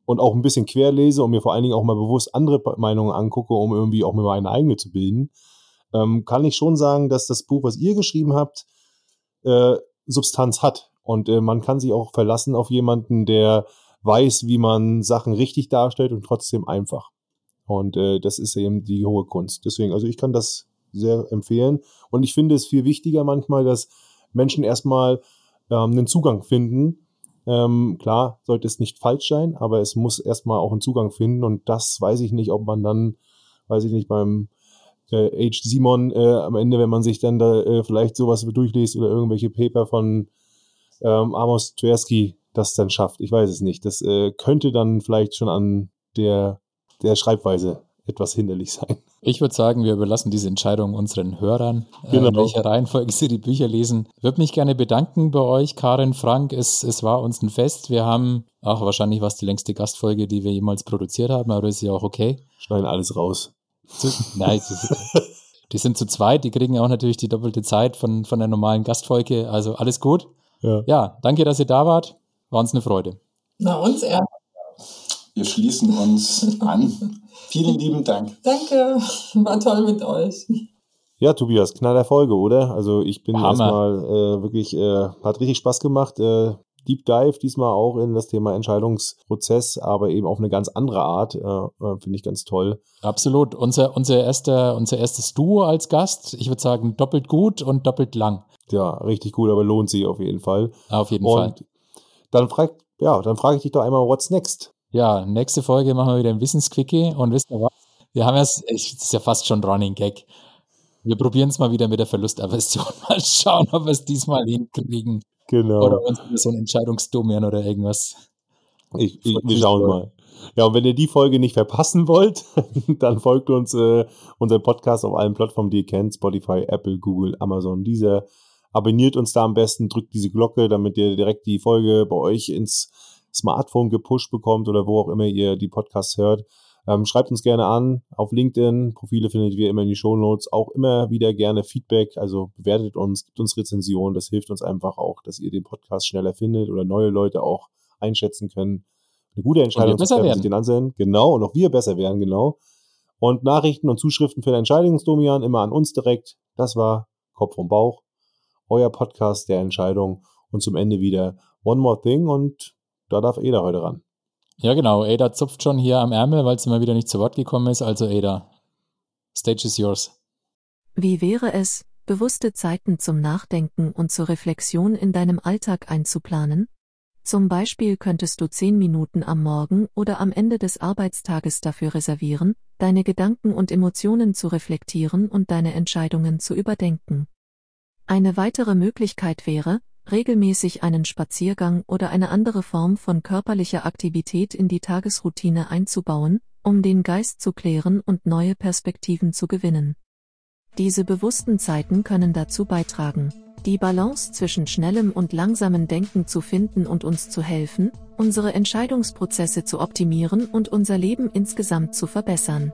und auch ein bisschen querlese und mir vor allen Dingen auch mal bewusst andere Meinungen angucke, um irgendwie auch mir meine eigene zu bilden, ähm, kann ich schon sagen, dass das Buch, was ihr geschrieben habt, äh, Substanz hat. Und äh, man kann sich auch verlassen auf jemanden, der weiß, wie man Sachen richtig darstellt und trotzdem einfach. Und äh, das ist eben die hohe Kunst. Deswegen, also ich kann das sehr empfehlen. Und ich finde es viel wichtiger manchmal, dass Menschen erstmal ähm, einen Zugang finden. Ähm, klar, sollte es nicht falsch sein, aber es muss erstmal auch einen Zugang finden. Und das weiß ich nicht, ob man dann, weiß ich nicht, beim äh, H. Simon äh, am Ende, wenn man sich dann da äh, vielleicht sowas durchliest oder irgendwelche Paper von ähm, Amos Tversky das dann schafft. Ich weiß es nicht. Das äh, könnte dann vielleicht schon an der, der Schreibweise etwas hinderlich sein.
Ich würde sagen, wir überlassen diese Entscheidung unseren Hörern, äh, genau. in welcher Reihenfolge sie die Bücher lesen. Ich würde mich gerne bedanken bei euch, Karin, Frank. Es, es war uns ein Fest. Wir haben, auch wahrscheinlich war es die längste Gastfolge, die wir jemals produziert haben, aber ist ja auch okay.
Schneiden alles raus.
Zu, nein, die sind zu zweit, die kriegen auch natürlich die doppelte Zeit von, von der normalen Gastfolge. Also alles gut. Ja. ja, danke, dass ihr da wart. War uns eine Freude.
Na, uns eher.
Wir schließen uns an. Vielen lieben Dank.
Danke, war toll mit euch.
Ja, Tobias, knaller Folge, oder? Also ich bin erstmal äh, wirklich, äh, hat richtig Spaß gemacht. Äh, Deep Dive diesmal auch in das Thema Entscheidungsprozess, aber eben auf eine ganz andere Art. Äh, äh, Finde ich ganz toll.
Absolut. Unser, unser, erster, unser erstes Duo als Gast, ich würde sagen, doppelt gut und doppelt lang.
Ja, richtig gut, aber lohnt sich auf jeden Fall.
Auf jeden und Fall.
Dann frag, ja, dann frage ich dich doch einmal, what's next?
Ja, nächste Folge machen wir wieder ein Wissensquickie und wisst ihr was? Wir haben ja, es ist ja fast schon Running Gag. Wir probieren es mal wieder mit der Verlustaversion. Mal schauen, ob wir es diesmal hinkriegen.
Genau.
Oder uns so ein Entscheidungsdomian oder irgendwas.
Ich, ich, wir schauen mal. Ja, und wenn ihr die Folge nicht verpassen wollt, dann folgt uns äh, unser Podcast auf allen Plattformen, die ihr kennt: Spotify, Apple, Google, Amazon, dieser. Abonniert uns da am besten, drückt diese Glocke, damit ihr direkt die Folge bei euch ins Smartphone gepusht bekommt oder wo auch immer ihr die Podcasts hört. Ähm, schreibt uns gerne an auf LinkedIn. Profile findet ihr immer in die Show Notes. Auch immer wieder gerne Feedback. Also bewertet uns, gibt uns Rezensionen. Das hilft uns einfach auch, dass ihr den Podcast schneller findet oder neue Leute auch einschätzen können. Eine gute Entscheidung
zu treffen,
sich den ansehen. Genau. Und auch wir besser werden. Genau. Und Nachrichten und Zuschriften für den Entscheidungsdomian immer an uns direkt. Das war Kopf und Bauch. Euer Podcast der Entscheidung. Und zum Ende wieder One More Thing und da darf Ada heute ran.
Ja, genau. Ada zupft schon hier am Ärmel, weil sie mal wieder nicht zu Wort gekommen ist. Also Ada, Stage is yours.
Wie wäre es, bewusste Zeiten zum Nachdenken und zur Reflexion in deinem Alltag einzuplanen? Zum Beispiel könntest du zehn Minuten am Morgen oder am Ende des Arbeitstages dafür reservieren, deine Gedanken und Emotionen zu reflektieren und deine Entscheidungen zu überdenken. Eine weitere Möglichkeit wäre, regelmäßig einen Spaziergang oder eine andere Form von körperlicher Aktivität in die Tagesroutine einzubauen, um den Geist zu klären und neue Perspektiven zu gewinnen. Diese bewussten Zeiten können dazu beitragen, die Balance zwischen schnellem und langsamem Denken zu finden und uns zu helfen, unsere Entscheidungsprozesse zu optimieren und unser Leben insgesamt zu verbessern.